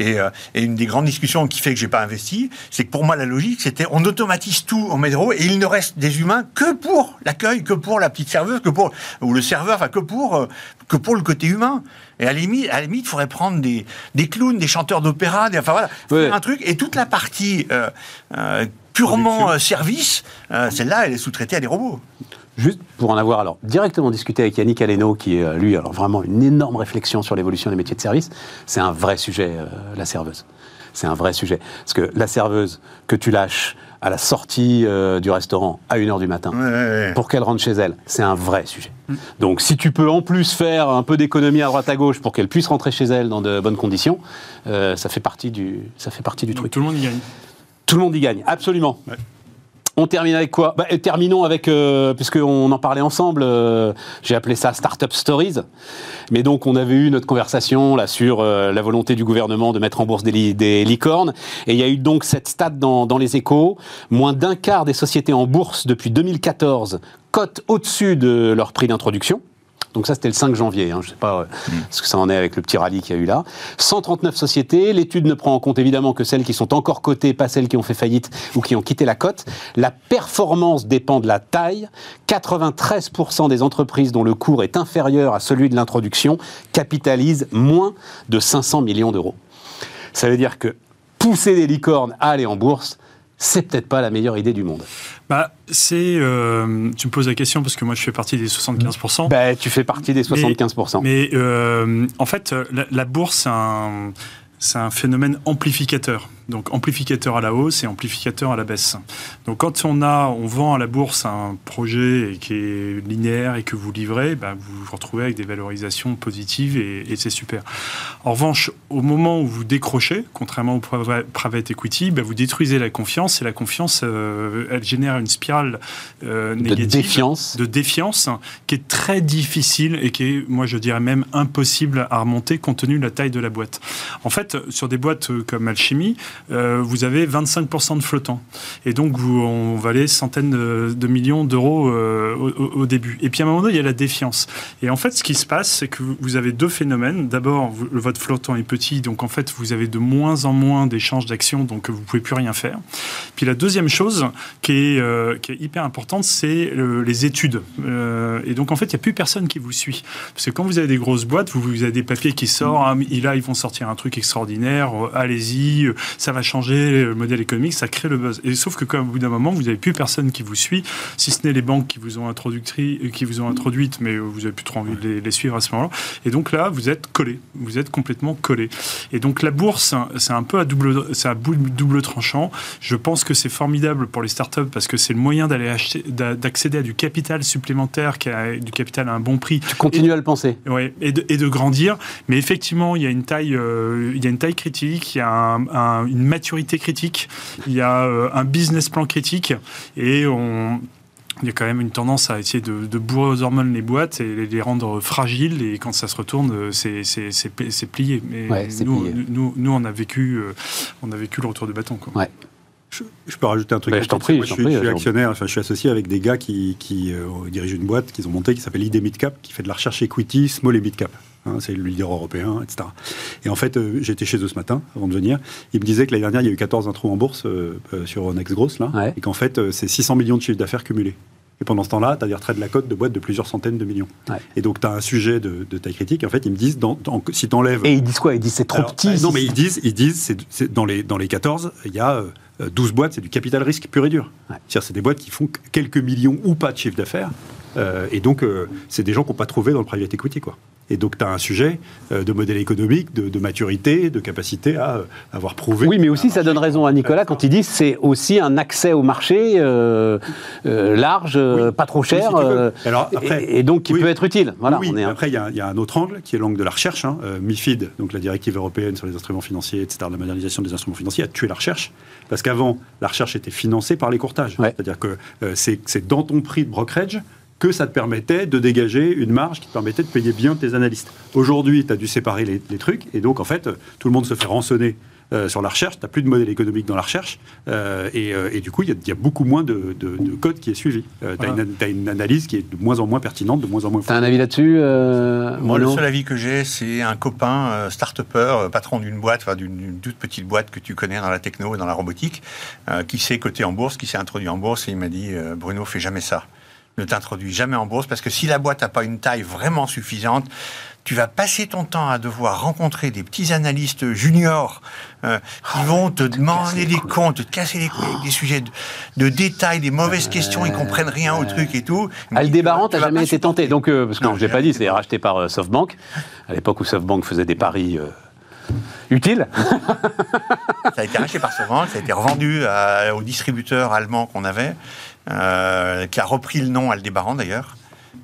Speaker 4: Euh, et, une des grandes discussions qui fait que j'ai pas investi, c'est que pour moi, la logique, c'était on automatise tout en métro et il ne reste des humains que pour l'accueil, que pour la petite serveuse, que pour ou le serveur, enfin que pour que pour le côté humain. Et à la limite, à la limite, il faudrait prendre des, des clowns, des chanteurs d'opéra, enfin voilà, faire un truc et toute la partie purement euh, service, euh, celle-là, elle est sous-traitée à des robots.
Speaker 1: Juste pour en avoir alors directement discuté avec Yannick Aleno, qui est euh, lui alors vraiment une énorme réflexion sur l'évolution des métiers de service, c'est un vrai sujet, la serveuse. C'est un vrai sujet. Parce que la serveuse que tu lâches à la sortie du restaurant à 1h du matin, pour qu'elle rentre chez elle, c'est un vrai sujet. Mm. Donc si tu peux en plus faire un peu d'économie à droite à gauche pour qu'elle puisse rentrer chez elle dans de bonnes conditions, ça fait partie du, ça fait partie du truc.
Speaker 3: Tout le monde y gagne.
Speaker 1: Tout le monde y gagne, absolument. On termine avec quoi? Bah, Terminons avec, euh, puisqu'on en parlait ensemble, euh, j'ai appelé ça Startup Stories. Mais donc, on avait eu notre conversation là sur euh, la volonté du gouvernement de mettre en bourse des, licornes. Et il y a eu donc cette stat dans, dans les échos. Moins d'un quart des sociétés en bourse depuis 2014 cotent au-dessus de leur prix d'introduction. Donc ça, c'était le 5 janvier. Hein. Je ne sais pas euh, ce que ça en est avec le petit rallye qu'il y a eu là. 139 sociétés. L'étude ne prend en compte évidemment que celles qui sont encore cotées, pas celles qui ont fait faillite ou qui ont quitté la cote. La performance dépend de la taille. 93% des entreprises dont le cours est inférieur à celui de l'introduction capitalisent moins de 500 millions d'euros. Ça veut dire que pousser des licornes à aller en bourse, c'est peut-être pas la meilleure idée du monde.
Speaker 3: Bah, c'est. Euh, tu me poses la question parce que moi je fais partie des 75%.
Speaker 1: Bah, tu fais partie des 75%.
Speaker 3: Mais, euh, en fait, la, la bourse, c'est un, un, phénomène amplificateur donc amplificateur à la hausse et amplificateur à la baisse. Donc quand on a, on vend à la bourse un projet qui est linéaire et que vous livrez, bah, vous vous retrouvez avec des valorisations positives et, c'est super. En revanche, au moment où vous décrochez, contrairement au private equity, bah, vous détruisez la confiance et la confiance, euh, elle génère une spirale euh, négative
Speaker 1: de défiance,
Speaker 3: de défiance qui est très difficile et qui est, moi je dirais même impossible à remonter compte tenu de la taille de la boîte. En fait, sur des boîtes comme Alchimie, euh, vous avez 25% de flottant. Et donc, vous, on valait centaines de, millions d'euros euh, au, début. Et puis, à un moment donné, il y a la défiance. Et en fait, ce qui se passe, c'est que vous avez deux phénomènes. D'abord, votre flottant est petit, donc en fait, vous avez de moins en moins d'échanges d'actions, donc vous pouvez plus rien faire. Puis la deuxième chose qui est, euh, qui est hyper importante, c'est les études. et donc, en fait, il n'y a plus personne qui vous suit. Parce que quand vous avez des grosses boîtes, vous, vous avez des papiers qui sortent, ah, là, ils vont sortir un truc extraordinaire, allez-y, ça va changer le modèle économique, ça crée le buzz. Et sauf que, comme au bout d'un moment, vous n'avez plus personne qui vous suit, si ce n'est les banques qui vous ont euh, qui vous ont introduites, mais vous n'avez plus trop envie de les, suivre à ce moment-là. Et donc là, vous êtes collé, vous êtes complètement collé. Et donc la bourse, c'est un peu à double, c'est à double tranchant. Je pense que c'est formidable pour les startups parce que c'est le moyen d'aller acheter, d'accéder à du capital supplémentaire, qui a du capital à un bon prix.
Speaker 1: Tu continues à le penser.
Speaker 3: Oui, et de, et de, grandir. Mais effectivement, il y a une taille, euh, il y a une taille critique, il y a un, une maturité critique, il y a euh, un business plan critique et on, il y a quand même une tendance à essayer de, de bourrer aux hormones les boîtes et les rendre fragiles. Et quand ça se retourne, euh, c'est plié. Mais nous, Nous, nous, on a vécu, euh, on a vécu le retour de bâton. Quoi.
Speaker 1: Ouais.
Speaker 2: Je, peux rajouter un truc.
Speaker 1: Ben, je t'en prie.
Speaker 2: je, suis, actionnaire, enfin, je suis associé avec des gars qui, qui dirigent une boîte qu'ils ont montée qui s'appelle ID Midcap, qui fait de la recherche equity, small et midcap. Hein, c'est le leader européen, etc. Et en fait, euh, j'étais chez eux ce matin, avant de venir. Ils me disaient que l'année dernière, il y a eu 14 intros en bourse euh, euh, sur Next Gross, là, et qu'en fait, c'est 600 millions de chiffres d'affaires cumulés. Et pendant ce temps-là, tu as des retraits de la cote de boîtes de plusieurs centaines de millions. Et donc, tu as un sujet de, taille critique. En fait, ils me disent, dans, si tu enlèves.
Speaker 1: Et ils disent quoi? Ils disent c'est trop petit
Speaker 2: Non, mais ils disent, ils disent c'est, dans, les, dans les 14, il y a 12 boîtes, c'est du capital risque pur et dur. C'est-à-dire, c'est des boîtes qui font quelques millions ou pas de chiffre d'affaires. et donc, c'est des gens qu'on n'a pas trouvé dans le private equity. Quoi. Et donc, tu as un sujet euh, de modèle économique, de, maturité, de capacité à euh, avoir prouvé.
Speaker 1: Oui, mais aussi, ça donne raison à Nicolas quand il dit c'est aussi un accès au marché euh, large, pas trop cher, Alors, et, donc qui peut être utile.
Speaker 2: Voilà, oui, après, il y, a un autre angle qui est l'angle de la recherche. Hein. MIFID, donc la directive européenne sur les instruments financiers, etc., la modernisation des instruments financiers, a tué la recherche. Parce qu'avant, la recherche était financée par les courtages. C'est-à-dire que c'est dans ton prix de brokerage que ça te permettait de dégager une marge qui te permettait de payer bien tes analystes. Aujourd'hui, tu as dû séparer les, trucs, et donc en fait, tout le monde se fait rançonner euh, sur la recherche, tu n'as plus de modèle économique dans la recherche, euh, euh, et, du coup, il y, a beaucoup moins de, code qui est suivi. tu as, une analyse qui est de moins en moins pertinente, de moins en moins...
Speaker 1: Tu as un avis là-dessus
Speaker 4: Moi, le seul avis que j'ai, c'est un copain start-upper, patron d'une boîte, d'une toute petite boîte que tu connais dans la techno et dans la robotique, qui s'est coté en bourse, qui s'est introduit en bourse, et il m'a dit, Bruno, fais jamais ça. Ne t'introduis jamais en bourse parce que si la boîte n'a pas une taille vraiment suffisante, tu vas passer ton temps à devoir rencontrer des petits analystes juniors euh, qui ah vont te demander des comptes, te casser les couilles avec des sujets de, détails, des mauvaises questions, ils comprennent rien au truc et tout.
Speaker 1: Aldébaran, t'as jamais été tenté, donc euh, parce que je l'ai pas dit, c'est racheté par euh, SoftBank à l'époque où SoftBank faisait des paris. utiles.
Speaker 4: ça a été racheté par SoftBank, ça a été revendu au distributeur allemand qu'on avait. Euh, qui a repris le nom Aldébaran d'ailleurs.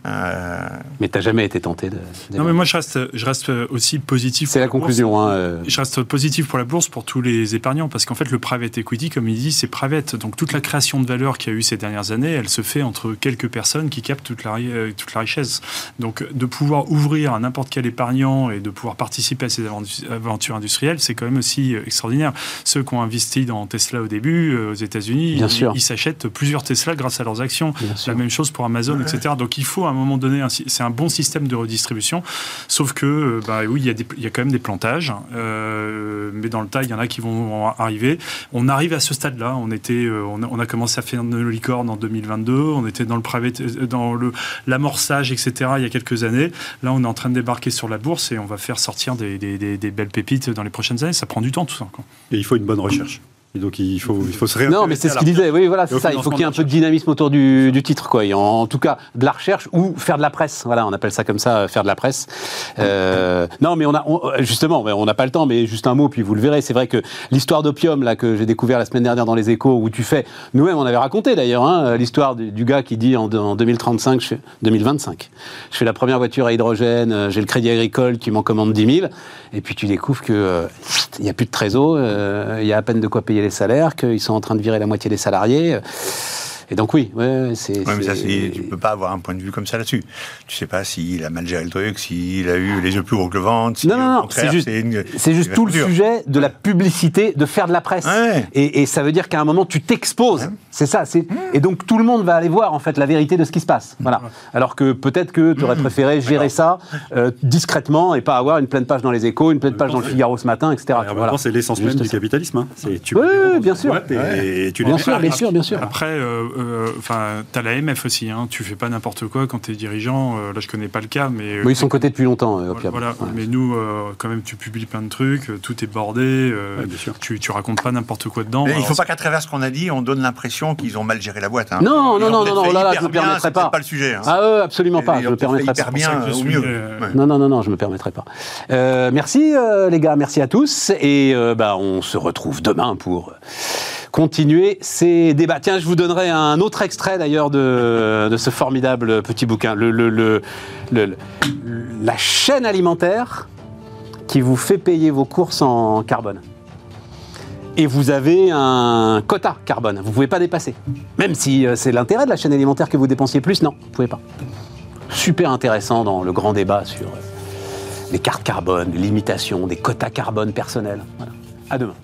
Speaker 1: Euh, mais tu n'as jamais été tenté de.
Speaker 3: Non, mais moi je reste, je reste aussi positif.
Speaker 1: C'est la, conclusion. Hein, euh.
Speaker 3: Je reste positif pour la bourse pour tous les épargnants parce qu'en fait le private equity, comme il dit, c'est private. Donc toute la création de valeur qu'il y a eu ces dernières années, elle se fait entre quelques personnes qui captent toute la, toute la richesse. Donc de pouvoir ouvrir à n'importe quel épargnant et de pouvoir participer à ces aventures industrielles, c'est quand même aussi extraordinaire. Ceux qui ont investi dans Tesla au début aux États-Unis, ils s'achètent plusieurs Tesla grâce à leurs actions. La même chose pour Amazon, etc. Donc il faut à un moment donné, c'est un bon système de redistribution, sauf que, euh, bah, oui, il y, a quand même des plantages, euh, mais dans le tas, il y en a qui vont arriver. On arrive à ce stade-là, on, était, euh, on a, commencé à faire nos licornes en 2022, on était dans le private, dans l'amorçage, etc., il y a quelques années. Là, on est en train de débarquer sur la bourse et on va faire sortir des, des, belles pépites dans les prochaines années. Ça prend du temps, tout ça.
Speaker 2: Et il faut une bonne recherche. Et donc il faut, il faut se réintéresser.
Speaker 1: Non, mais c'est ce qu'il disait. Oui, voilà, c'est ça. Il faut qu'il y ait un peu de dynamisme autour du, du titre, quoi. en, tout cas, de la recherche ou faire de la presse. Voilà, on appelle ça comme ça, faire de la presse. Euh, non, mais on a justement, on n'a pas le temps, mais juste un mot, puis vous le verrez. C'est vrai que l'histoire d'opium là que j'ai découvert la semaine dernière dans les Échos, où tu fais, nous-mêmes, on avait raconté d'ailleurs, hein, l'histoire du, gars qui dit en, en 2035, je fais, 2025, je fais la première voiture à hydrogène, euh, j'ai le Crédit Agricole qui m'en commande 10 000, et puis tu découvres que euh, il n'y a plus de trésor, il y a à peine de quoi payer les salaires, qu'ils sont en train de virer la moitié des salariés. Et donc oui, ouais, c'est.
Speaker 4: Ouais, mais ça, tu peux pas avoir un point de vue comme ça là-dessus. Tu sais pas s'il a mal géré le truc, s'il a eu les yeux plus gros que le ventre.
Speaker 1: non, non, non, c'est juste, c'est juste tout le sujet de la publicité, de faire de la presse. Et, et, ça veut dire qu'à un moment, tu t'exposes. C'est ça. C'est... Et donc tout le monde va aller voir en fait la vérité de ce qui se passe. Voilà. Alors que peut-être que tu aurais préféré gérer ça euh, discrètement et pas avoir une pleine page dans les échos, une pleine page dans le Figaro ce matin, etc.
Speaker 2: voilà. C'est l'essence même du capitalisme. Hein.
Speaker 1: tu oui, bien sûr. Et, tu bien, sûr bien sûr, bien sûr.
Speaker 3: Après, euh, enfin, tu as la MF aussi. Hein. Tu fais pas n'importe quoi quand tu es dirigeant. Euh, là, je connais pas le cas, mais.
Speaker 1: Oui, ils sont cotés depuis longtemps.
Speaker 3: voilà, mais nous, quand même, tu publies plein de trucs, tout est bordé. tu, tu racontes pas n'importe quoi dedans.
Speaker 4: il faut pas qu'à travers ce qu'on a dit, on donne l'impression qu'ils ont mal géré la boîte. Hein.
Speaker 1: Non, non, non, non, là, là, je me permettrai pas.
Speaker 4: C'est pas le sujet. Hein.
Speaker 1: Ah, eux, absolument pas. Je me permettrai pas.
Speaker 4: bien, au mieux.
Speaker 1: Non, non, non, non, je me permettrai pas. merci, les gars, merci à tous. Et bah, on se retrouve demain pour continuer ces débats. Tiens, je vous donnerai un autre extrait d'ailleurs de, ce formidable petit bouquin. La chaîne alimentaire qui vous fait payer vos courses en carbone. Et vous avez un quota carbone, vous ne pouvez pas dépasser. Même si euh, c'est l'intérêt de la chaîne alimentaire que vous dépensiez plus, non, vous ne pouvez pas. Super intéressant dans le grand débat sur les cartes carbone, les limitations, des quotas carbone personnels. À demain.